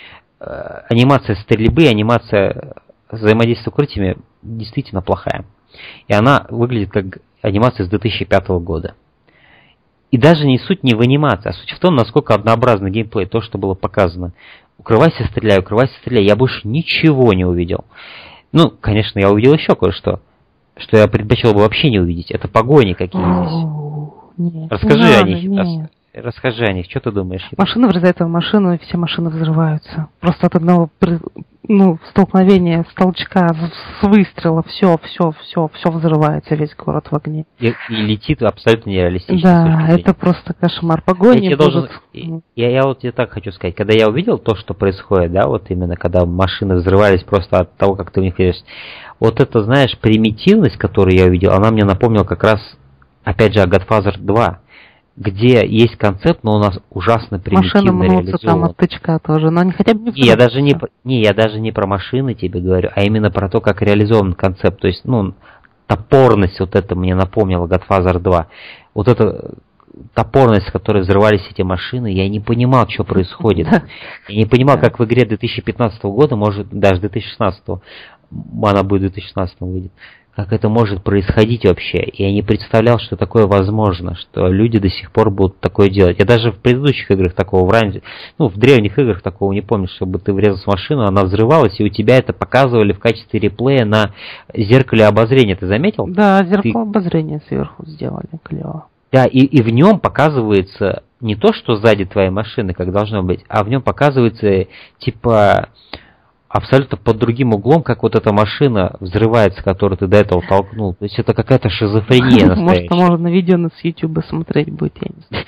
Э, Анимация стрельбы, анимация взаимодействия с укрытиями действительно плохая. И она выглядит как анимация с 2005 года. И даже не суть не в анимации, а суть в том, насколько однообразный геймплей, то, что было показано. Укрывайся, стреляй, укрывайся, стреляй. Я больше ничего не увидел. Ну, конечно, я увидел еще кое-что, что я предпочел бы вообще не увидеть. Это погони какие здесь. Нет, Расскажи не о них. нет. Рас- Расскажи о них, что ты думаешь? Машина врезается в машину, и все машины взрываются. Просто от одного ну, столкновения, с толчка, с- выстрела, все, все, все, все взрывается, весь город в огне. И, и летит абсолютно нереалистично. Да, это просто кошмар. Я, Погони тебе будут. должен, я, я вот тебе так хочу сказать, когда я увидел то, что происходит, да, вот именно когда машины взрывались просто от того, как ты в них веришь, вот это, знаешь, примитивность, которую я увидел, она мне напомнила как раз, опять же, о Godfather 2, где есть концепт, но у нас ужасно Машины примитивно мнутся там от тычка тоже, но они хотя бы не Не, я даже не, не, я даже не про машины тебе говорю, а именно про то, как реализован концепт. То есть, ну, топорность вот это мне напомнила Godfather 2. Вот эта топорность, с которой взрывались эти машины, я не понимал, что происходит. Я не понимал, как в игре 2015 года, может, даже 2016, она будет 2016 выйдет, как это может происходить вообще. Я не представлял, что такое возможно, что люди до сих пор будут такое делать. Я даже в предыдущих играх такого, в ранних, ну, в древних играх такого не помню, чтобы ты врезался в машину, она взрывалась, и у тебя это показывали в качестве реплея на зеркале обозрения. Ты заметил? Да, зеркало обозрения сверху сделали, клево. Да, и, и в нем показывается не то, что сзади твоей машины, как должно быть, а в нем показывается типа абсолютно под другим углом, как вот эта машина взрывается, которую ты до этого толкнул. То есть это какая-то шизофрения Может, настоящая. можно видео на YouTube смотреть будет, я не знаю.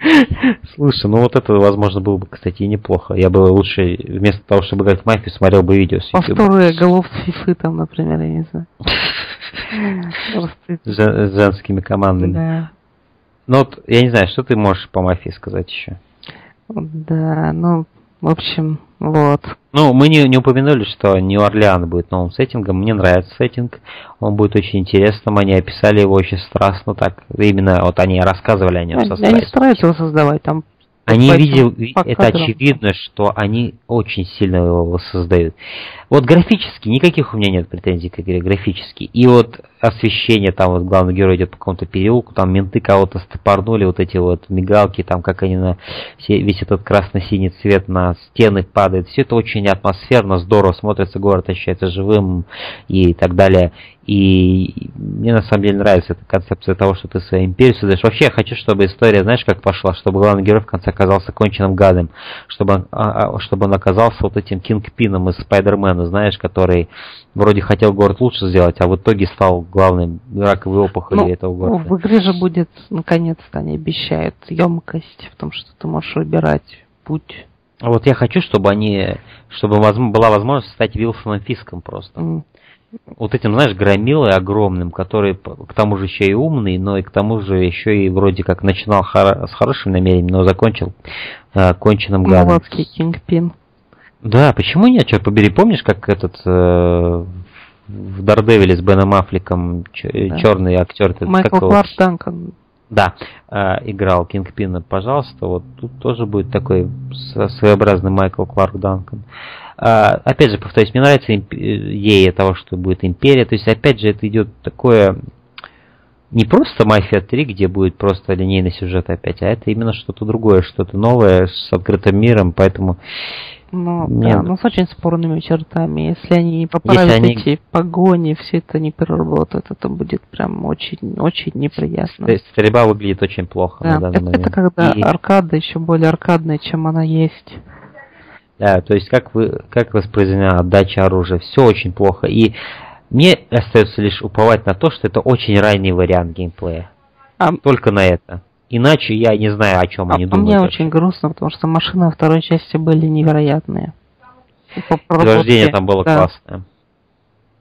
Слушай, ну вот это, возможно, было бы, кстати, и неплохо. Я бы лучше, вместо того, чтобы играть в мафию, смотрел бы видео с YouTube. Повторы голов фифы там, например, я не знаю. С женскими командами. Да. Ну вот, я не знаю, что ты можешь по мафии сказать еще? Да, ну, в общем, вот. Ну, мы не, не упомянули, что Нью-Орлеан будет новым сеттингом. Мне нравится сеттинг. Он будет очень интересным. Они описали его очень страстно так. Именно вот они рассказывали о нем Они страстью. стараются его создавать там. Они видел, это очевидно, что они очень сильно его воссоздают. Вот графически, никаких у меня нет претензий к игре, графически. И вот освещение, там вот главный герой идет по какому-то переулку, там менты кого-то стопорнули, вот эти вот мигалки, там как они на все, весь этот красно-синий цвет на стены падает. Все это очень атмосферно, здорово смотрится, город ощущается живым и так далее. И мне на самом деле нравится эта концепция того, что ты свою империю создаешь. Вообще я хочу, чтобы история, знаешь, как пошла, чтобы главный герой в конце оказался конченным гадом, чтобы он, а, а, чтобы он оказался вот этим кингпином из Спайдермена, знаешь, который вроде хотел город лучше сделать, а в итоге стал главным раковой опухолью Ну, этого города. в игре же будет, наконец-то, они обещают емкость в том, что ты можешь выбирать путь. А Вот я хочу, чтобы они, чтобы была возможность стать Вилсоном Фиском просто. М. Вот этим, знаешь, громилой огромным, который к тому же еще и умный, но и к тому же еще и вроде как начинал хоро- с хорошим намерением, но закончил э, конченным гадом. Молодский кингпин. Да, почему нет? Черт побери, помнишь, как этот э, в Дардевиле с Беном Аффлеком ч- Да. черный актер? этот, Майкл? Кларк Данкан. Да, э, играл Кингпина, пожалуйста. Вот тут тоже будет такой своеобразный Майкл Кларк Данкан. А, опять же, повторюсь, мне нравится идея того, что будет империя. То есть, опять же, это идет такое не просто Мафия 3, где будет просто линейный сюжет опять, а это именно что-то другое, что-то новое с открытым миром, поэтому Ну, Нет. да, но с очень спорными чертами. Если они не поправят они- эти погони, все это не переработают, это будет прям очень, очень неприятно. то есть стрельба выглядит очень плохо Да, на данный это, момент. это когда И- аркада еще более аркадная, чем она есть. Да, то есть как вы как воспроизведена отдача оружия, все очень плохо. И мне остается лишь уповать на то, что это очень ранний вариант геймплея. А, Только на это. Иначе я не знаю, о чем а они думают. мне очень грустно, потому что машины во второй части были невероятные. По проработке, там было да, классное.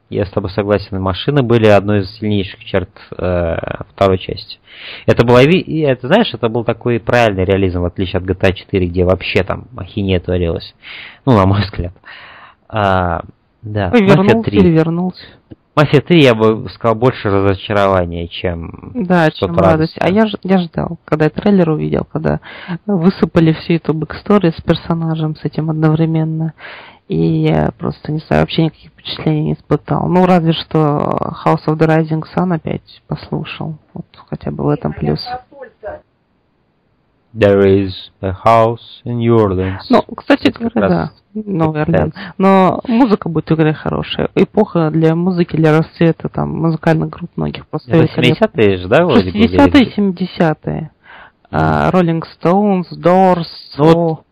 Я с тобой согласен. Машины были одной из сильнейших черт э, второй части. Это было, и это знаешь, это был такой правильный реализм, в отличие от GTA 4, где вообще там ахинея творилась. Ну, на мой взгляд. А, да. Ой, вернулся или вернулся. Мафия 3, я бы сказал, больше разочарования, чем Да, чем радость. А я, я ждал, когда я трейлер увидел, когда высыпали всю эту backstory с персонажем, с этим одновременно. И я просто, не знаю, вообще никаких впечатлений не испытал. Ну, разве что House of the Rising Sun опять послушал. Вот хотя бы в этом плюс. There is a house in New Orleans. Ну, кстати говоря, да, Новый Орлеан. Но музыка будет в игре хорошая. Эпоха для музыки, для расцвета там музыкальных групп многих поставили. 70-е же, да, вроде 60-е, 70-е. Rolling Stones, Doors, ну, вот,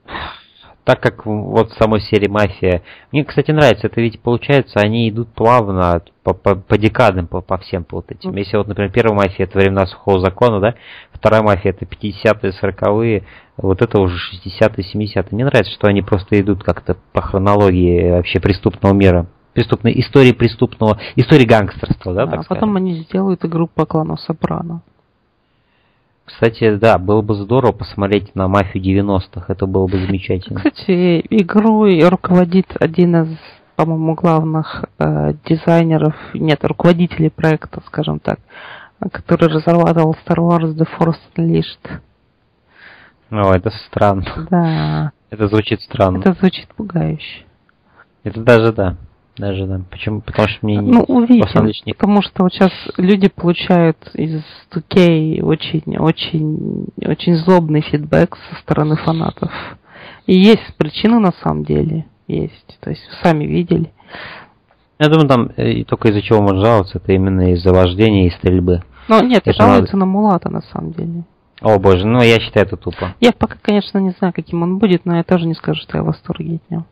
так как вот в самой серии Мафия. Мне, кстати, нравится, это ведь получается, они идут плавно по, по, по декадам, по, по всем по вот этим. Если вот, например, первая мафия это времена сухого закона, да, вторая мафия это 50-е, 40-е, вот это уже 60-е, 70-е. Мне нравится, что они просто идут как-то по хронологии вообще преступного мира преступной истории преступного, истории гангстерства, да, а, так А потом они сделают игру по клану Сопрано. Кстати, да, было бы здорово посмотреть на мафию 90-х, это было бы замечательно. Кстати, игрой руководит один из, по-моему, главных э, дизайнеров, нет, руководителей проекта, скажем так, который разрабатывал Star Wars The Force Unleashed. О, это странно. Да. Это звучит странно. Это звучит пугающе. Это даже да. Даже да. Почему? Потому что мне ну, увидим, не... Потому что вот сейчас люди получают из 2K очень, очень, очень злобный фидбэк со стороны фанатов. И есть причина на самом деле. Есть. То есть сами видели. Я думаю, там э, и только из-за чего можно жаловаться, это именно из-за вождения и стрельбы. Ну нет, это жалуются надо... на Мулата на самом деле. О боже, ну я считаю это тупо. Я пока, конечно, не знаю, каким он будет, но я тоже не скажу, что я в восторге от него.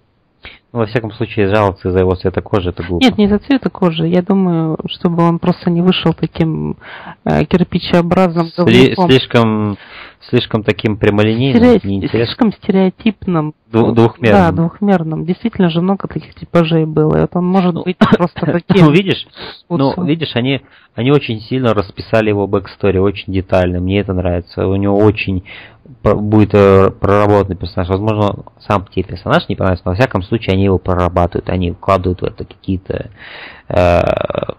Ну, во всяком случае, жаловаться из-за его цвета кожи это глупо. Нет, не из-за цвета кожи. Я думаю, чтобы он просто не вышел таким э, кирпичеобразным Сли- Слишком, слишком таким прямолинейным, Стере... Слишком стереотипным. Дву- двухмерным. Да, двухмерным. Действительно же много таких типажей было. И вот он может ну, быть просто таким. Ну, видишь, ну, видишь, они, они очень сильно расписали его backstory, очень детально. Мне это нравится. У него очень будет э, проработанный персонаж. Возможно, сам тебе персонаж не понравится, но во всяком случае они его прорабатывают, они вкладывают в это какие-то... Э,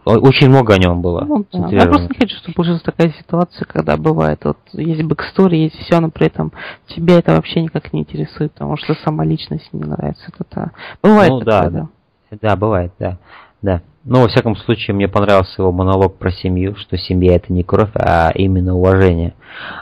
очень много о нем было. Ну, да. Я просто не хочу, чтобы получилась такая ситуация, когда бывает, вот есть backstory, есть все, но при этом тебя это вообще никак не интересует, потому что сама личность не нравится. Это бывает ну, такое, да, да. Да, бывает, да. Да. Но, во всяком случае, мне понравился его монолог про семью, что семья это не кровь, а именно уважение.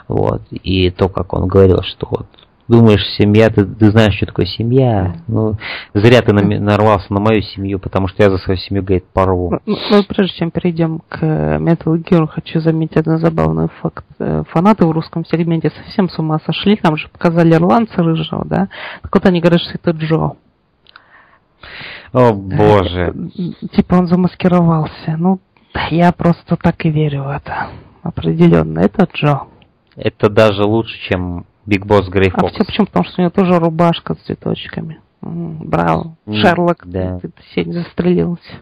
Вот. И то, как он говорил, что вот думаешь, семья, ты, ты знаешь, что такое семья. Ну, зря ты нарвался на мою семью, потому что я за свою семью, говорит, порву. Ну, ну, ну прежде чем перейдем к Metal Gear, хочу заметить один забавный факт. Э, фанаты в русском сегменте совсем с ума сошли, там же показали ирландца рыжего, да? Так вот они говорят, что это Джо. О боже. Типа он замаскировался. Ну, я просто так и верю в это. Определенно, это Джо. Это даже лучше, чем Биг Босс Грей А все почему? Потому что у него тоже рубашка с цветочками. Браво. Шерлок, да. ты сегодня застрелился.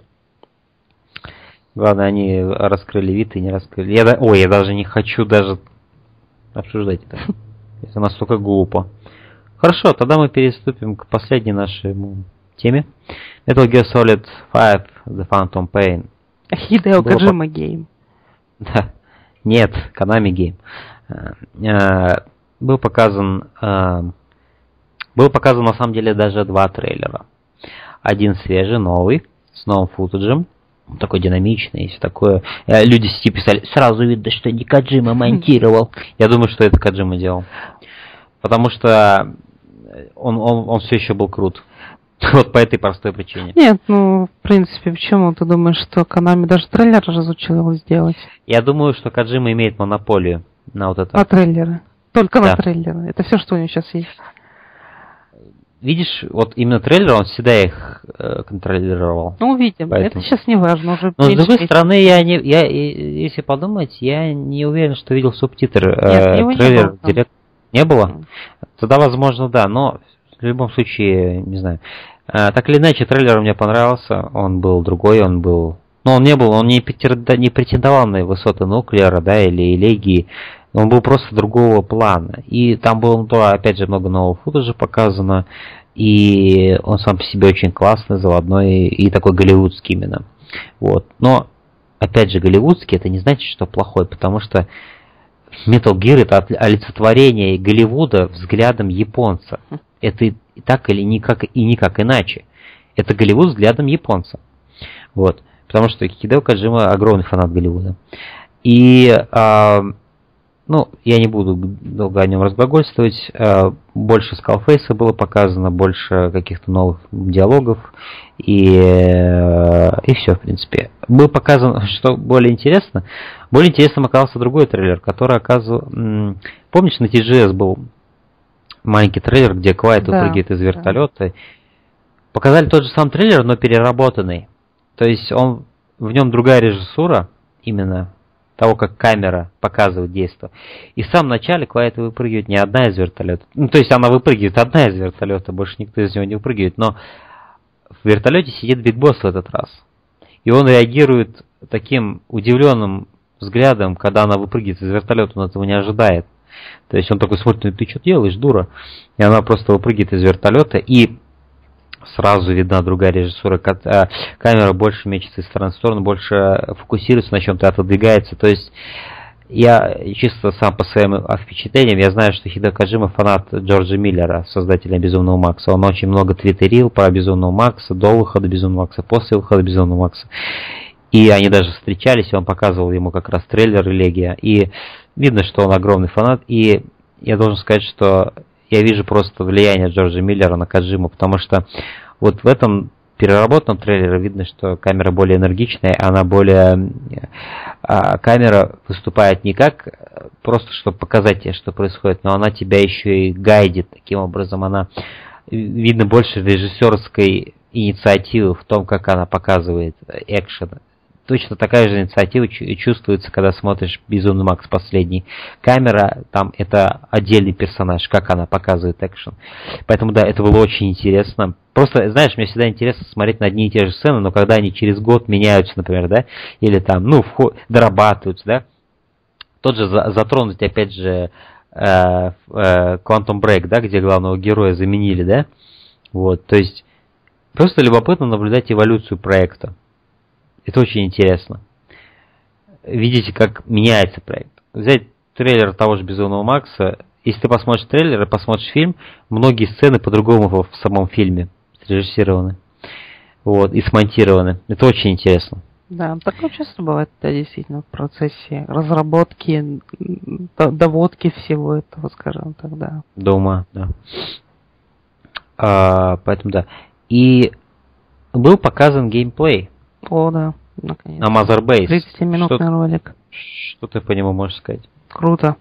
Главное, они раскрыли вид и не раскрыли. Я, ой, я даже не хочу даже обсуждать это. Это настолько глупо. Хорошо, тогда мы переступим к последней нашему теме. Metal Gear Solid 5 The Phantom Pain. Hideo Kojima game. Да. Нет, Konami game. Э, э, был показан э, был показан на самом деле даже два трейлера. Один свежий, новый, с новым футажем, такой динамичный, все такое. Люди в сети писали, сразу видно, что не Каджима монтировал. Я думаю, что это Каджима делал. Потому что он, он, он все еще был крут. Вот по этой простой причине. Нет, ну, в принципе, почему ты думаешь, что Канами даже трейлер разучил его сделать? Я думаю, что Каджима имеет монополию на вот это. На трейлеры. Только да. на трейлеры. Это все, что у него сейчас есть. Видишь, вот именно трейлер, он всегда их э, контролировал. Ну, увидим. Поэтому... Это сейчас не важно. Уже Но с другой есть. стороны, я не, я, если подумать, я не уверен, что видел субтитр э, Нет, трейлер. Не было. Директ... Не было? Тогда, возможно, да, но в любом случае, не знаю. А, так или иначе, трейлер мне понравился. Он был другой, он был... Ну, он не был, он не, не претендовал на высоты нуклеара, да, или элегии. Он был просто другого плана. И там было, ну, опять же, много нового футажа показано. И он сам по себе очень классный, заводной и такой голливудский именно. Вот. Но, опять же, голливудский это не значит, что плохой, потому что Metal Gear это олицетворение Голливуда взглядом японца. Это и так или никак, и никак иначе. Это Голливуд взглядом японца. Вот. Потому что Хидео Каджима огромный фанат Голливуда. И а, ну, я не буду долго о нем разглагольствовать. Э, больше скалфейса было показано, больше каких-то новых диалогов. И, э, и все, в принципе. Был показан, что более интересно. Более интересным оказался другой трейлер, который оказывал... Помнишь, на TGS был маленький трейлер, где Квайт да, выпрыгивает из вертолета. Да. Показали тот же сам трейлер, но переработанный. То есть он в нем другая режиссура, именно того, как камера показывает действие. И в самом начале Квайт выпрыгивает не одна из вертолета. Ну, то есть она выпрыгивает одна из вертолета, больше никто из него не выпрыгивает. Но в вертолете сидит Биг Босс в этот раз. И он реагирует таким удивленным взглядом, когда она выпрыгивает из вертолета, он этого не ожидает. То есть он такой смотрит, «Ну, ты что делаешь, дура? И она просто выпрыгивает из вертолета, и сразу видна другая режиссура, э, камера больше мечется из стороны в сторону, больше фокусируется на чем-то, отодвигается, то есть я чисто сам по своим впечатлениям, я знаю, что Хидо Каджима фанат Джорджа Миллера, создателя Безумного Макса. Он очень много твиттерил про Безумного Макса, до выхода Безумного Макса, после выхода Безумного Макса. И они даже встречались, и он показывал ему как раз трейлер Легия. И видно, что он огромный фанат. И я должен сказать, что я вижу просто влияние Джорджа Миллера на Каджиму, потому что вот в этом переработанном трейлере видно, что камера более энергичная, она более... А, камера выступает не как просто, чтобы показать тебе, что происходит, но она тебя еще и гайдит. Таким образом, она видно больше режиссерской инициативы в том, как она показывает экшен точно такая же инициатива чувствуется, когда смотришь «Безумный Макс» последний. Камера, там это отдельный персонаж, как она показывает экшен. Поэтому, да, это было очень интересно. Просто, знаешь, мне всегда интересно смотреть на одни и те же сцены, но когда они через год меняются, например, да, или там, ну, вход, дорабатываются, да, тот же затронуть, опять же, э, э, Quantum Break, да, где главного героя заменили, да, вот, то есть, просто любопытно наблюдать эволюцию проекта. Это очень интересно. Видите, как меняется проект. Взять трейлер того же Безумного Макса. Если ты посмотришь трейлер и посмотришь фильм, многие сцены по-другому в самом фильме срежиссированы. Вот, и смонтированы. Это очень интересно. Да, такое часто бывает, да, действительно, в процессе разработки, доводки всего этого, скажем так, да. Дома, да. А, поэтому да. И был показан геймплей. О, да, наконец. На Mother Base. 30-минутный что, ролик. Что ты по нему можешь сказать? Круто.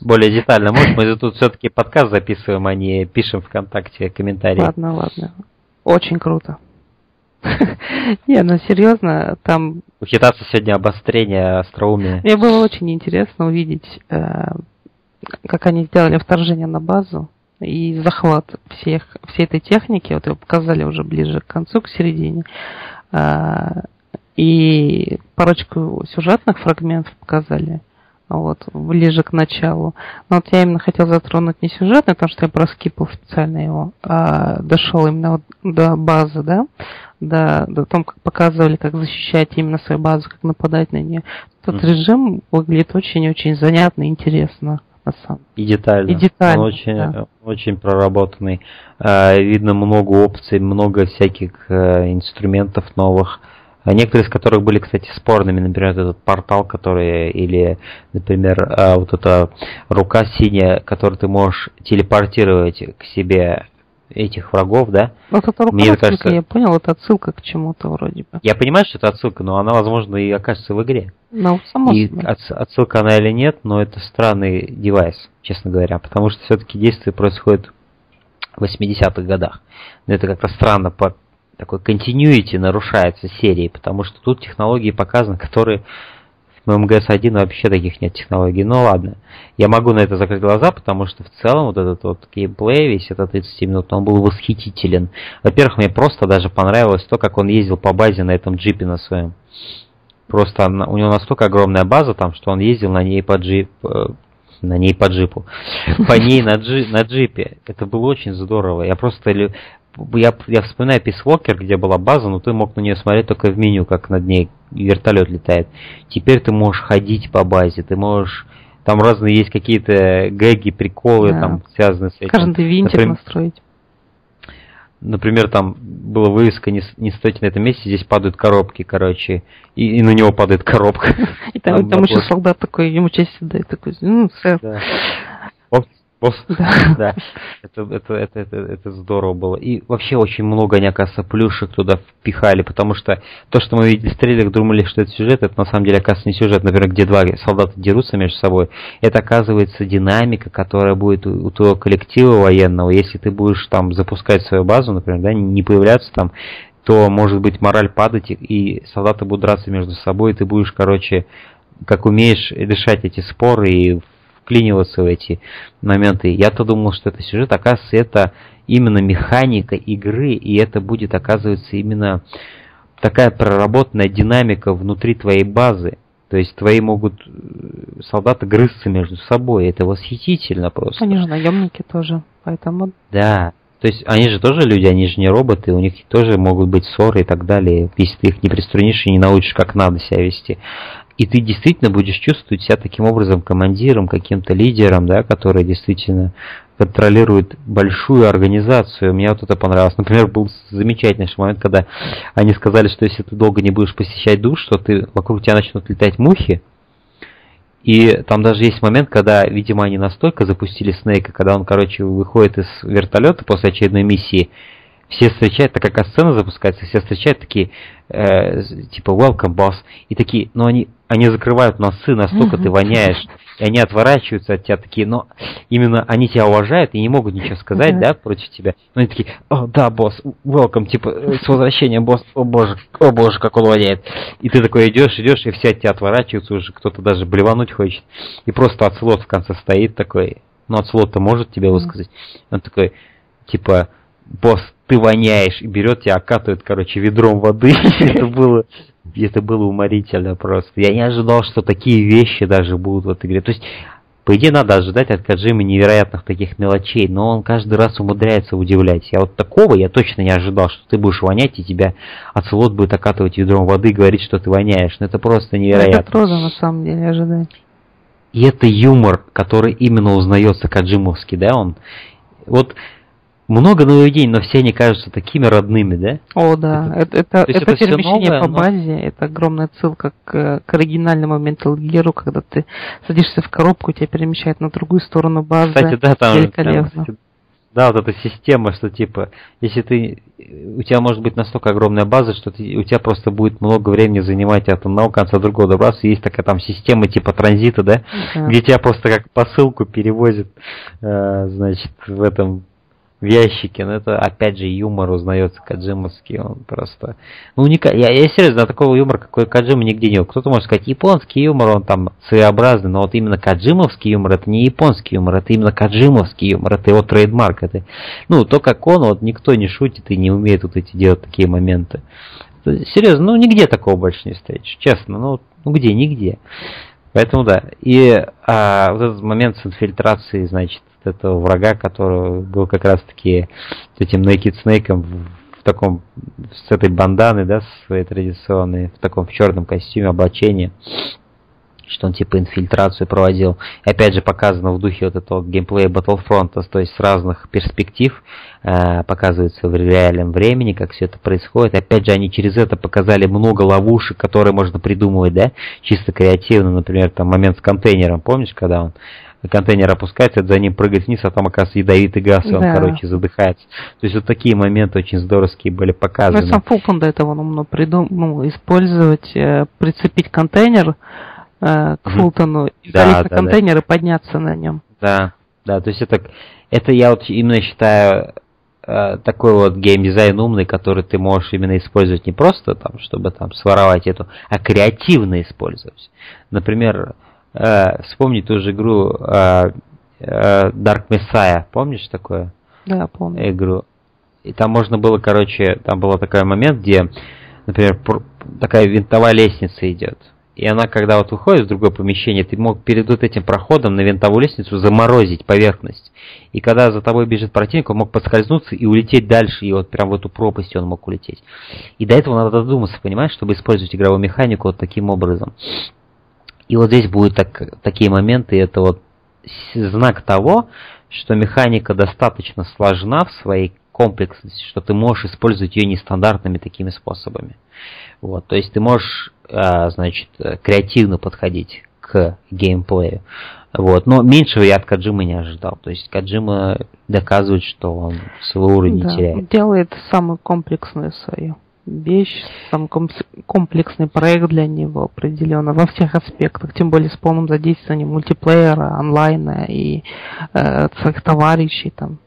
Более детально. Может, мы тут все-таки подкаст записываем, а не пишем ВКонтакте комментарии. Ладно, ладно. Очень круто. Не, ну серьезно, там... Ухитаться сегодня обострение остроумия. Мне было очень интересно увидеть, э, как они сделали вторжение на базу и захват всех, всей этой техники, вот его показали уже ближе к концу, к середине, а, и парочку сюжетных фрагментов показали, вот, ближе к началу. Но вот я именно хотел затронуть не сюжетный, потому что я проскипал специально его, а дошел именно вот до базы, да, до, до том, как показывали, как защищать именно свою базу, как нападать на нее. Тот mm-hmm. режим выглядит очень-очень занятно и интересно на самом И детально. И детально. Он очень, да. очень проработанный. А, видно много опций, много всяких э, инструментов новых. А некоторые из которых были, кстати, спорными, например, этот портал, который, или, например, а, вот эта рука синяя, которую ты можешь телепортировать к себе этих врагов, да? Вот это рука Мне кажется, я понял, это отсылка к чему-то вроде бы. Я понимаю, что это отсылка, но она, возможно, и окажется в игре. Ну, само и отсылка она или нет, но это странный девайс, честно говоря, потому что все-таки действие происходит в 80-х годах. Но это как-то странно по такой continuity нарушается серии, потому что тут технологии показаны, которые В МГС-1 вообще таких нет технологий. Ну ладно, я могу на это закрыть глаза, потому что в целом вот этот вот геймплей, весь этот 30 минут, он был восхитителен. Во-первых, мне просто даже понравилось то, как он ездил по базе на этом джипе на своем. Просто у него настолько огромная база там, что он ездил на ней по джип, э, на ней по джипу, по ней на, джи, на джипе. Это было очень здорово. Я просто я, я вспоминаю Peace Walker, где была база, но ты мог на нее смотреть только в меню, как над ней вертолет летает. Теперь ты можешь ходить по базе, ты можешь... Там разные есть какие-то гэги, приколы, да. там связанные с этим. Каждый винтик Например, настроить. Например, там была вывеска не, не стойте на этом месте, здесь падают коробки, короче, и, и на него падает коробка. И там, там, там еще солдат такой, ему честь отдает, такой, ну, сэр. Да. Да. Это, это, это, это, это здорово было. И вообще очень много, они, оказывается, плюшек туда впихали, потому что то, что мы видели в трейлерах, думали, что это сюжет, это на самом деле, оказывается, не сюжет. Например, где два солдата дерутся между собой. Это, оказывается, динамика, которая будет у, у твоего коллектива военного. Если ты будешь там запускать свою базу, например, да, не появляться там, то может быть мораль падать, и солдаты будут драться между собой, и ты будешь, короче, как умеешь решать эти споры и вклиниваться в эти моменты. Я-то думал, что это сюжет, оказывается, это именно механика игры, и это будет, оказывается, именно такая проработанная динамика внутри твоей базы. То есть твои могут э, солдаты грызться между собой. Это восхитительно просто. Они же наемники тоже, поэтому... Да, то есть они же тоже люди, они же не роботы, у них тоже могут быть ссоры и так далее, если ты их не приструнишь и не научишь, как надо себя вести и ты действительно будешь чувствовать себя таким образом командиром, каким-то лидером, да, который действительно контролирует большую организацию. Мне вот это понравилось. Например, был замечательный момент, когда они сказали, что если ты долго не будешь посещать душ, то ты, вокруг тебя начнут летать мухи. И там даже есть момент, когда, видимо, они настолько запустили Снейка, когда он, короче, выходит из вертолета после очередной миссии, все встречают, так как сцена запускается, все встречают такие, э, типа, welcome, boss, и такие, но они, они закрывают носы, настолько ты воняешь, и они отворачиваются от тебя такие, но именно они тебя уважают и не могут ничего сказать, да, против тебя. Но они такие, о, да, босс, welcome, типа, э, с возвращением, босс, о боже, о боже, как он воняет. И ты такой идешь, идешь, и все от тебя отворачиваются уже, кто-то даже блевануть хочет. И просто отслот в конце стоит такой, ну, отслот-то может тебе высказать. Он такой, типа, босс, ты воняешь, и берет тебя, окатывает, короче, ведром воды. это было это было уморительно просто. Я не ожидал, что такие вещи даже будут в этой игре. То есть, по идее, надо ожидать от Каджимы невероятных таких мелочей, но он каждый раз умудряется удивлять. Я вот такого я точно не ожидал, что ты будешь вонять, и тебя оцелот будет окатывать ведром воды и говорить, что ты воняешь. Но ну, это просто невероятно. Это трудно, на самом деле, ожидать. И это юмор, который именно узнается Каджимовский, да, он... Вот много нововведений, но все они кажутся такими родными, да? О, да. Это, это, это, это перемещение новое, по базе, но... это огромная ссылка к, к оригинальному Metal Gear, когда ты садишься в коробку, тебя перемещает на другую сторону базы. Кстати, да, там, Великолепно. Там, да, вот эта система, что типа, если ты, у тебя может быть настолько огромная база, что ты, у тебя просто будет много времени занимать от одного конца до другого добраться. Есть такая там система типа транзита, да, uh-huh. где тебя просто как посылку перевозят, э, значит, в этом в ящике, но это опять же юмор узнается Каджимовский, он просто... Ну, уника... я, я серьезно, такого юмора, какой Каджима нигде нет. Кто-то может сказать, японский юмор, он там своеобразный, но вот именно Каджимовский юмор, это не японский юмор, это именно Каджимовский юмор, это его trademark. Это... Ну, то, как он, вот никто не шутит и не умеет вот эти делать такие моменты. Серьезно, ну, нигде такого больше не встретишь, честно, ну, ну где, нигде. Поэтому да. И а, вот этот момент с инфильтрацией, значит, этого врага, который был как раз таки с этим Naked Snake в таком, с этой банданой, да, своей традиционной, в таком в черном костюме, облачении что он типа инфильтрацию проводил. И опять же показано в духе вот этого геймплея Battlefront, то есть с разных перспектив э, показывается в реальном времени, как все это происходит. Опять же, они через это показали много ловушек, которые можно придумывать, да, чисто креативно, например, там момент с контейнером, помнишь, когда он контейнер опускается, это за ним прыгает вниз, а там, оказывается, ядовитый газ, и он, да. короче, задыхается. То есть вот такие моменты очень здоровские были показаны. Ну, сам Фулкон до этого ну, придум... ну, использовать, э, прицепить контейнер, э, к Фултону, и да, залезть да, на контейнер да. и подняться на нем. Да, да, то есть это, это я вот именно считаю э, такой вот геймдизайн умный, который ты можешь именно использовать не просто там, чтобы там своровать эту, а креативно использовать. Например, э, вспомни ту же игру э, э, Dark Messiah, помнишь такое? Да, помню. Игру. И там можно было, короче, там был такой момент, где, например, такая винтовая лестница идет и она, когда вот выходит в другое помещение, ты мог перед вот этим проходом на винтовую лестницу заморозить поверхность. И когда за тобой бежит противник, он мог подскользнуться и улететь дальше, и вот прям в эту пропасть он мог улететь. И до этого надо додуматься, понимаешь, чтобы использовать игровую механику вот таким образом. И вот здесь будут так, такие моменты, и это вот знак того, что механика достаточно сложна в своей комплексности, что ты можешь использовать ее нестандартными такими способами. Вот, то есть ты можешь, а, значит, креативно подходить к геймплею. Вот. Но меньшего я от Каджимы не ожидал. То есть Каджима доказывает, что он свой уровень да, не теряет. Делает самую комплексную свою вещь, самый комплексный проект для него определенно во всех аспектах, тем более с полным задействованием мультиплеера, онлайна и э, своих товарищей там,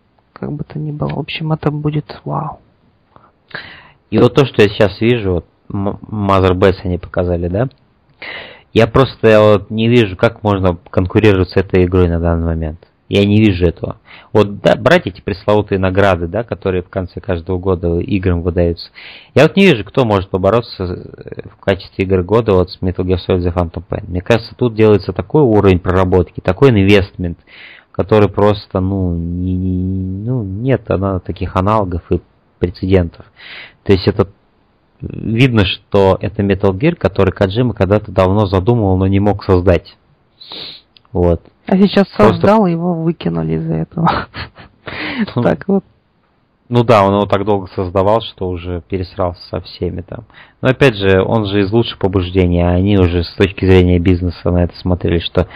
как бы то ни было. В общем, это будет вау. И вот то, что я сейчас вижу, вот Mother Base они показали, да? Я просто вот не вижу, как можно конкурировать с этой игрой на данный момент. Я не вижу этого. Вот да, брать эти пресловутые награды, да, которые в конце каждого года играм выдаются. Я вот не вижу, кто может побороться в качестве игры года вот с Metal Gear Solid The Phantom Pain. Мне кажется, тут делается такой уровень проработки, такой инвестмент, который просто, ну, не, не, ну нет она, таких аналогов и прецедентов. То есть это видно, что это Metal Gear, который Каджима когда-то давно задумывал, но не мог создать. Вот. А сейчас создал, Просто... его выкинули из-за этого. Ну, так вот. Ну да, он его так долго создавал, что уже пересрался со всеми там. Но опять же, он же из лучших побуждений, а они уже с точки зрения бизнеса на это смотрели, что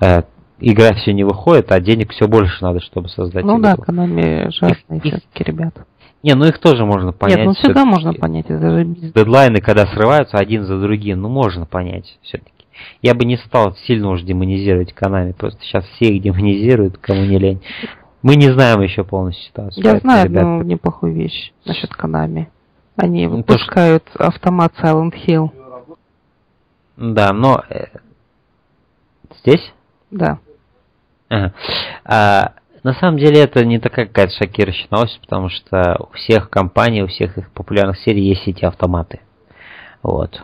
э, игра все не выходит, а денег все больше надо, чтобы создать Ну игру. да, экономия жадные все-таки ребята. Не, ну их тоже можно понять. Нет, ну всегда можно понять. Это же Дедлайны, когда срываются один за другим, ну можно понять все-таки. Я бы не стал сильно уж демонизировать Канами, просто сейчас все их демонизируют, кому не лень. Мы не знаем еще полностью ситуацию. Я знаю ребят... одну неплохую вещь насчет Канами. Они ну, выпускают то, что... автомат Silent Hill. Да, но... Э, здесь? Да. Ага. А, на самом деле это не такая какая-то шокирующая новость, потому что у всех компаний, у всех их популярных серий есть эти автоматы. Вот.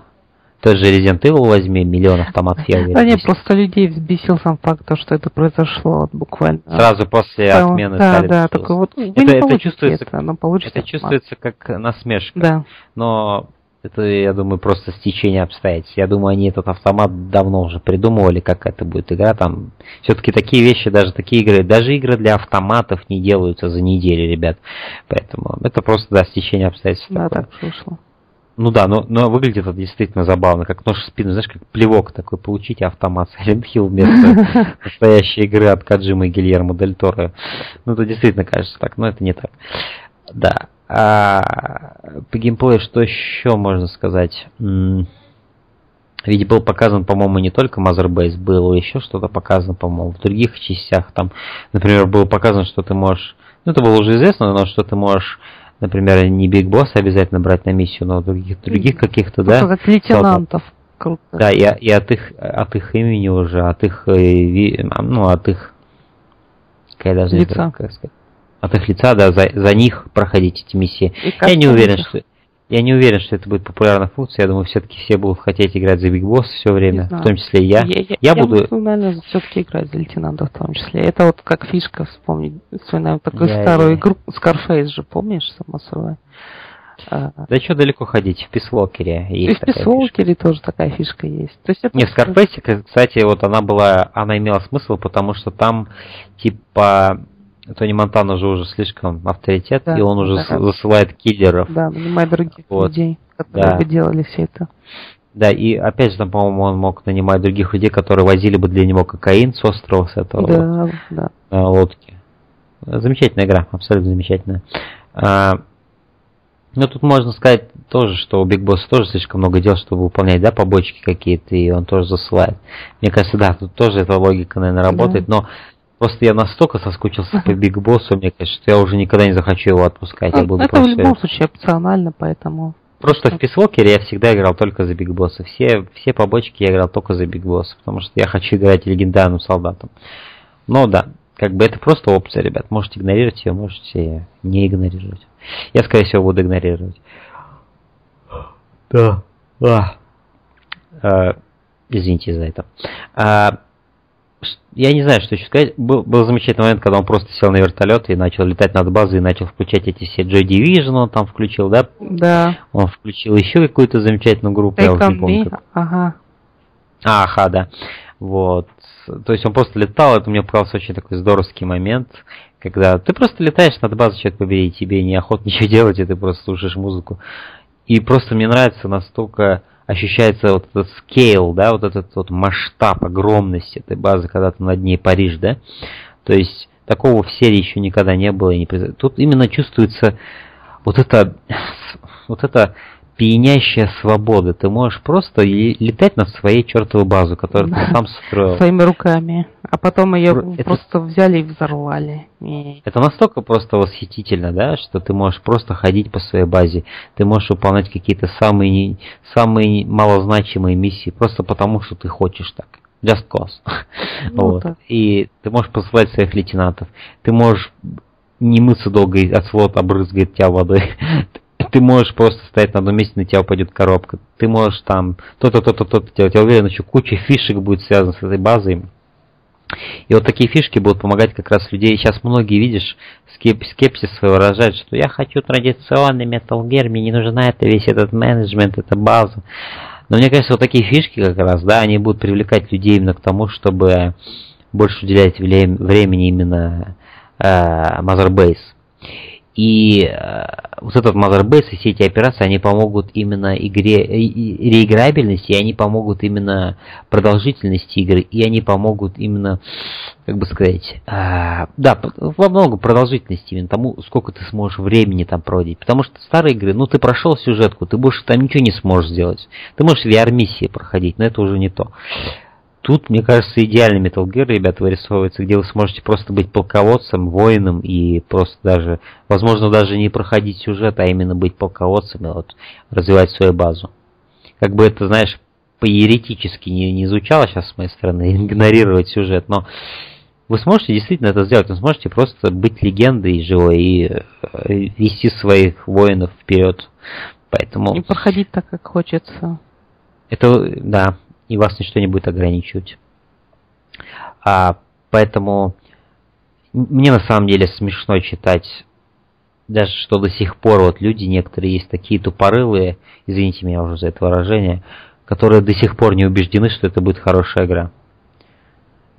Тот же Resident Evil возьми, миллион автоматов, я уверен. Да нет, просто людей взбесил сам факт, что это произошло буквально. Сразу после да, отмены Да, да, такой вот, это, это чувствуется, это, но получится это чувствуется как насмешка. Да. Но это, я думаю, просто стечение обстоятельств. Я думаю, они этот автомат давно уже придумывали, как это будет игра. Там все-таки такие вещи, даже такие игры, даже игры для автоматов не делаются за неделю, ребят. Поэтому это просто, да, стечение обстоятельств. Да, такое. так вышло. Ну да, но, но выглядит это действительно забавно, как нож в спину, знаешь, как плевок такой, получите автомат Silent Hill вместо настоящей игры от Каджима и Гильермо Дель Торо. Ну это действительно кажется так, но это не так. Да. А, по геймплею что еще можно сказать? Ведь был показан, по-моему, не только Mother Base, было еще что-то показано, по-моему, в других частях. Там, например, было показано, что ты можешь... Ну, это было уже известно, но что ты можешь, например, не Биг Босс обязательно брать на миссию, но других, других каких-то, да? Как лейтенантов. Круто. Да, и, и от их от их имени уже, от их э, ну, от их как даже Лица. как сказать, от их лица, да, за, за них проходить эти миссии. Я не уверен, что я не уверен, что это будет популярная функция. Я думаю, все-таки все будут хотеть играть за Биг Босс все время, в том числе и я. Я, я, я, буду... буду, наверное, все-таки играть за лейтенанта в том числе. Это вот как фишка вспомнить. Вспоминаем такую я, старую я... игру. Scarface же, помнишь, само собой? А. Да что далеко ходить, в Писвокере есть И в Писвокере тоже такая фишка есть. То есть это Не, в Скарфейсе, кстати, вот она была, она имела смысл, потому что там, типа, Тони Монтана же уже слишком авторитет, да, и он уже да. засылает киллеров. Да, нанимает других вот. людей, которые да. бы делали все это. Да, и опять же, там, по-моему, он мог нанимать других людей, которые возили бы для него кокаин с острова, с этого да, да. лодки. Замечательная игра, абсолютно замечательная. А, ну, тут можно сказать тоже, что у Биг Босса тоже слишком много дел, чтобы выполнять, да, побочки какие-то, и он тоже засылает. Мне кажется, да, тут тоже эта логика, наверное, работает, да. но Просто я настолько соскучился по Биг Боссу, мне кажется, что я уже никогда не захочу его отпускать. Я буду это просто... в любом случае опционально, поэтому... Просто в Peace Walker е я всегда играл только за Биг Босса. Все, все побочки я играл только за Биг Босса, потому что я хочу играть легендарным солдатом. Но да, как бы это просто опция, ребят. Можете игнорировать ее, можете не игнорировать. Я, скорее всего, буду игнорировать. Да. А. А, извините за это. А, я не знаю, что еще сказать. Был, был замечательный момент, когда он просто сел на вертолет и начал летать над базой и начал включать эти все Joy Division, он там включил, да? Да. Он включил еще какую-то замечательную группу, я уже не помню. Как... Ага. А, ага, да. Вот. То есть он просто летал, это мне показался очень такой здоровский момент, когда ты просто летаешь над базой, человек побери, тебе неохота ничего делать, и ты просто слушаешь музыку. И просто мне нравится настолько ощущается вот этот scale, да, вот этот вот масштаб, огромность этой базы, когда ты над ней паришь, да. То есть такого в серии еще никогда не было и не произошло. Тут именно чувствуется вот это, вот это пьянящая свобода. Ты можешь просто летать над своей чертовой базой, которую ты сам строил. Своими руками. А потом ее это... просто взяли и взорвали. И... Это настолько просто восхитительно, да, что ты можешь просто ходить по своей базе. Ты можешь выполнять какие-то самые, самые малозначимые миссии, просто потому что ты хочешь так. Just cause. Ну, вот. И ты можешь посылать своих лейтенантов. Ты можешь не мыться долго, а слот обрызгает тебя водой. ты можешь просто стоять на одном месте, на тебя упадет коробка. Ты можешь там то-то, то-то, то-то делать. Я уверен, еще куча фишек будет связана с этой базой. И вот такие фишки будут помогать как раз людей. Сейчас многие, видишь, скеп скепсис свой выражают, что я хочу традиционный Metal Gear, мне не нужна это весь этот менеджмент, эта база. Но мне кажется, вот такие фишки как раз, да, они будут привлекать людей именно к тому, чтобы больше уделять времени именно э, Mother Base. И э, вот этот Motherbase и все эти операции, они помогут именно игре, реиграбельности, и они помогут именно продолжительности игры, и они помогут именно, как бы сказать, э, да, во много продолжительности, именно тому, сколько ты сможешь времени там проводить. Потому что старые игры, ну ты прошел сюжетку, ты больше там ничего не сможешь сделать. Ты можешь VR-миссии проходить, но это уже не то. Тут, мне кажется, идеальный Metal Gear, ребята, вырисовывается, где вы сможете просто быть полководцем, воином и просто даже, возможно, даже не проходить сюжет, а именно быть полководцем и вот развивать свою базу. Как бы это, знаешь, по-еретически не, не звучало сейчас с моей стороны, игнорировать сюжет, но вы сможете действительно это сделать, вы сможете просто быть легендой живой и э, вести своих воинов вперед. Поэтому... И проходить так, как хочется. Это, да, и вас ничто не будет ограничивать. А, поэтому мне на самом деле смешно читать, даже что до сих пор вот люди некоторые есть такие тупорылые, извините меня уже за это выражение, которые до сих пор не убеждены, что это будет хорошая игра.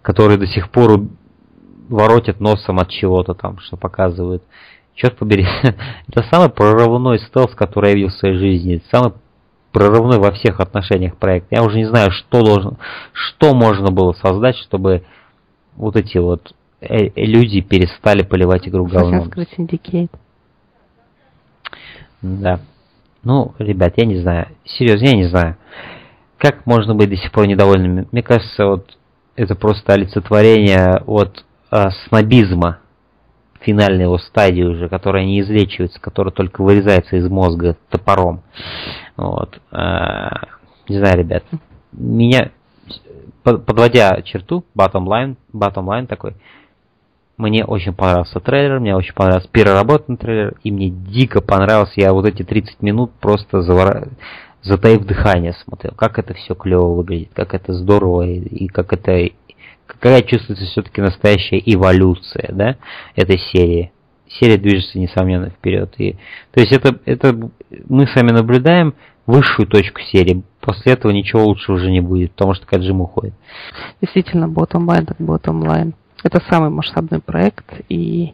Которые до сих пор воротят носом от чего-то там, что показывают. Черт побери, это самый прорывной стелс, который я видел в своей жизни. Это самый прорывной во всех отношениях проект. Я уже не знаю, что должен, что можно было создать, чтобы вот эти вот э, люди перестали поливать игру говном. Да. Ну, ребят, я не знаю. Серьезно, я не знаю. Как можно быть до сих пор недовольными? Мне кажется, вот это просто олицетворение от а, снобизма финальной его стадии уже, которая не излечивается, которая только вырезается из мозга топором. Вот. А, не знаю, ребят. Меня, подводя черту, bottom line, bottom line такой, мне очень понравился трейлер, мне очень понравился переработанный трейлер, и мне дико понравился, я вот эти 30 минут просто завора... затаив дыхание смотрел, как это все клево выглядит, как это здорово, и, и как это какая чувствуется все-таки настоящая эволюция, да, этой серии. Серия движется, несомненно, вперед. И, то есть это, это мы сами наблюдаем высшую точку серии. После этого ничего лучше уже не будет, потому что Каджим уходит. Действительно, bottom line так bottom line. Это самый масштабный проект, и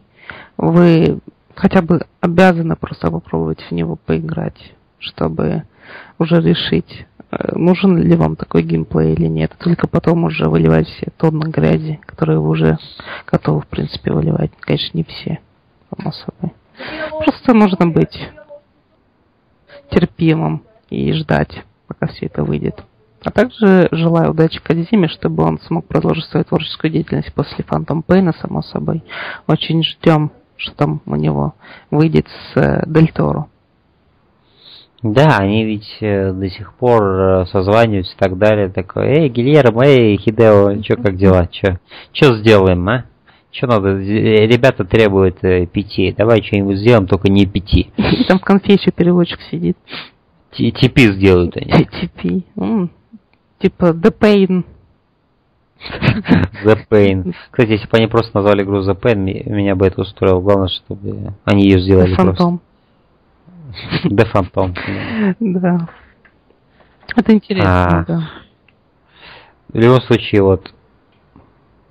вы хотя бы обязаны просто попробовать в него поиграть, чтобы уже решить, Э, нужен ли вам такой геймплей или нет. Только потом уже выливать все тонны грязи, которые вы уже готовы, в принципе, выливать. Конечно, не все, само собой. Просто нужно быть терпимым и ждать, пока все это выйдет. А также желаю удачи Кадзиме, чтобы он смог продолжить свою творческую деятельность после Фантом Пейна, само собой. Очень ждем, что там у него выйдет с э, Дель Торо. Да, они ведь э, до сих пор э, созваниваются и так далее. Такой, эй, Гильермо, эй, Хидео, чё, как дела, чё? Чё сделаем, а? Чё надо? Ребята требуют э, пяти. Давай что-нибудь сделаем, только не пяти. Там в конфе еще переводчик сидит. Типи сделают они. Типи. Типа The Pain. The Pain. Кстати, если бы они просто назвали игру The Pain, меня бы это устроило. Главное, чтобы они ее сделали просто. Да, фантом. Да. Это интересно, а, да. В любом случае, вот,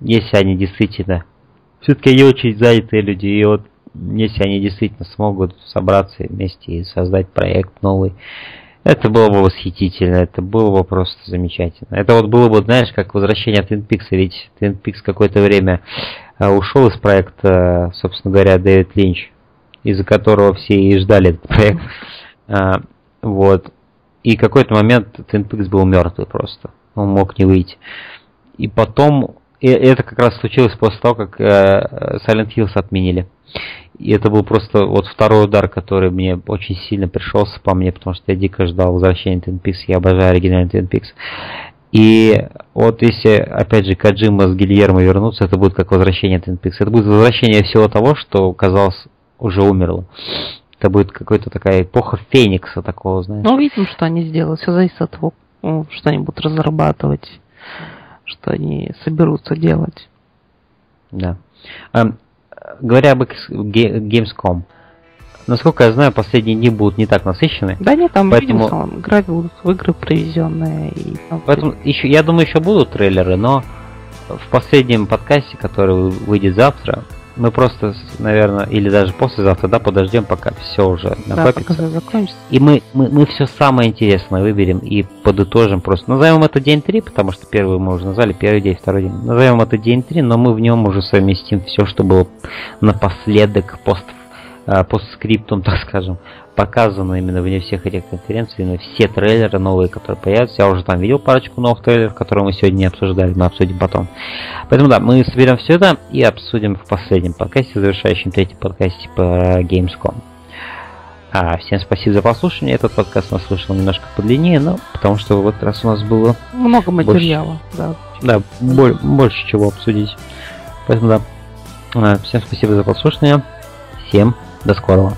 если они действительно, все-таки они очень занятые люди, и вот, если они действительно смогут собраться вместе и создать проект новый, это было бы восхитительно, это было бы просто замечательно. Это вот было бы, знаешь, как возвращение Twin Peaks, ведь Twin Peaks какое-то время а, ушел из проекта, собственно говоря, Дэвид Линч из-за которого все и ждали этот проект. А, вот. И какой-то момент Twin Peaks был мертвый просто. Он мог не выйти. И потом, и это как раз случилось после того, как э, Silent Hills отменили. И это был просто вот второй удар, который мне очень сильно пришелся по мне, потому что я дико ждал возвращения Twin Peaks, я обожаю оригинальный Twin Peaks. И вот если, опять же, Каджима с Гильермо вернутся, это будет как возвращение Twin Peaks. Это будет возвращение всего того, что казалось уже умерло. Это будет какая-то такая эпоха Феникса такого, знаешь. Ну, увидим, что они сделают. Все зависит от того, что они будут разрабатывать, что они соберутся делать. Да. А, говоря об Gamescom, насколько я знаю, последние дни будут не так насыщенные. Да нет, там поэтому... видим, играть будут в игры привезенные. И там... Поэтому еще, я думаю, еще будут трейлеры, но в последнем подкасте, который выйдет завтра, мы просто, наверное, или даже послезавтра, да, подождем, пока все уже накопится. Да, закончится. И мы, мы, мы все самое интересное выберем и подытожим просто. Назовем это день 3, потому что первый мы уже назвали, первый день, второй день. Назовем это день 3, но мы в нем уже совместим все, что было напоследок, пост, э, постскриптум, так скажем, показано именно вне всех этих конференций, именно все трейлеры новые, которые появятся. Я уже там видел парочку новых трейлеров, которые мы сегодня не обсуждали, мы обсудим потом. Поэтому да, мы соберем все это и обсудим в последнем подкасте, завершающем третьем подкасте по Gamescom. А, всем спасибо за прослушивание. Этот подкаст у нас вышел немножко подлиннее, но потому что в этот раз у нас было много материала, больше, да. Да, боль, больше чего обсудить. Поэтому да. А, всем спасибо за прослушивание. Всем до скорого.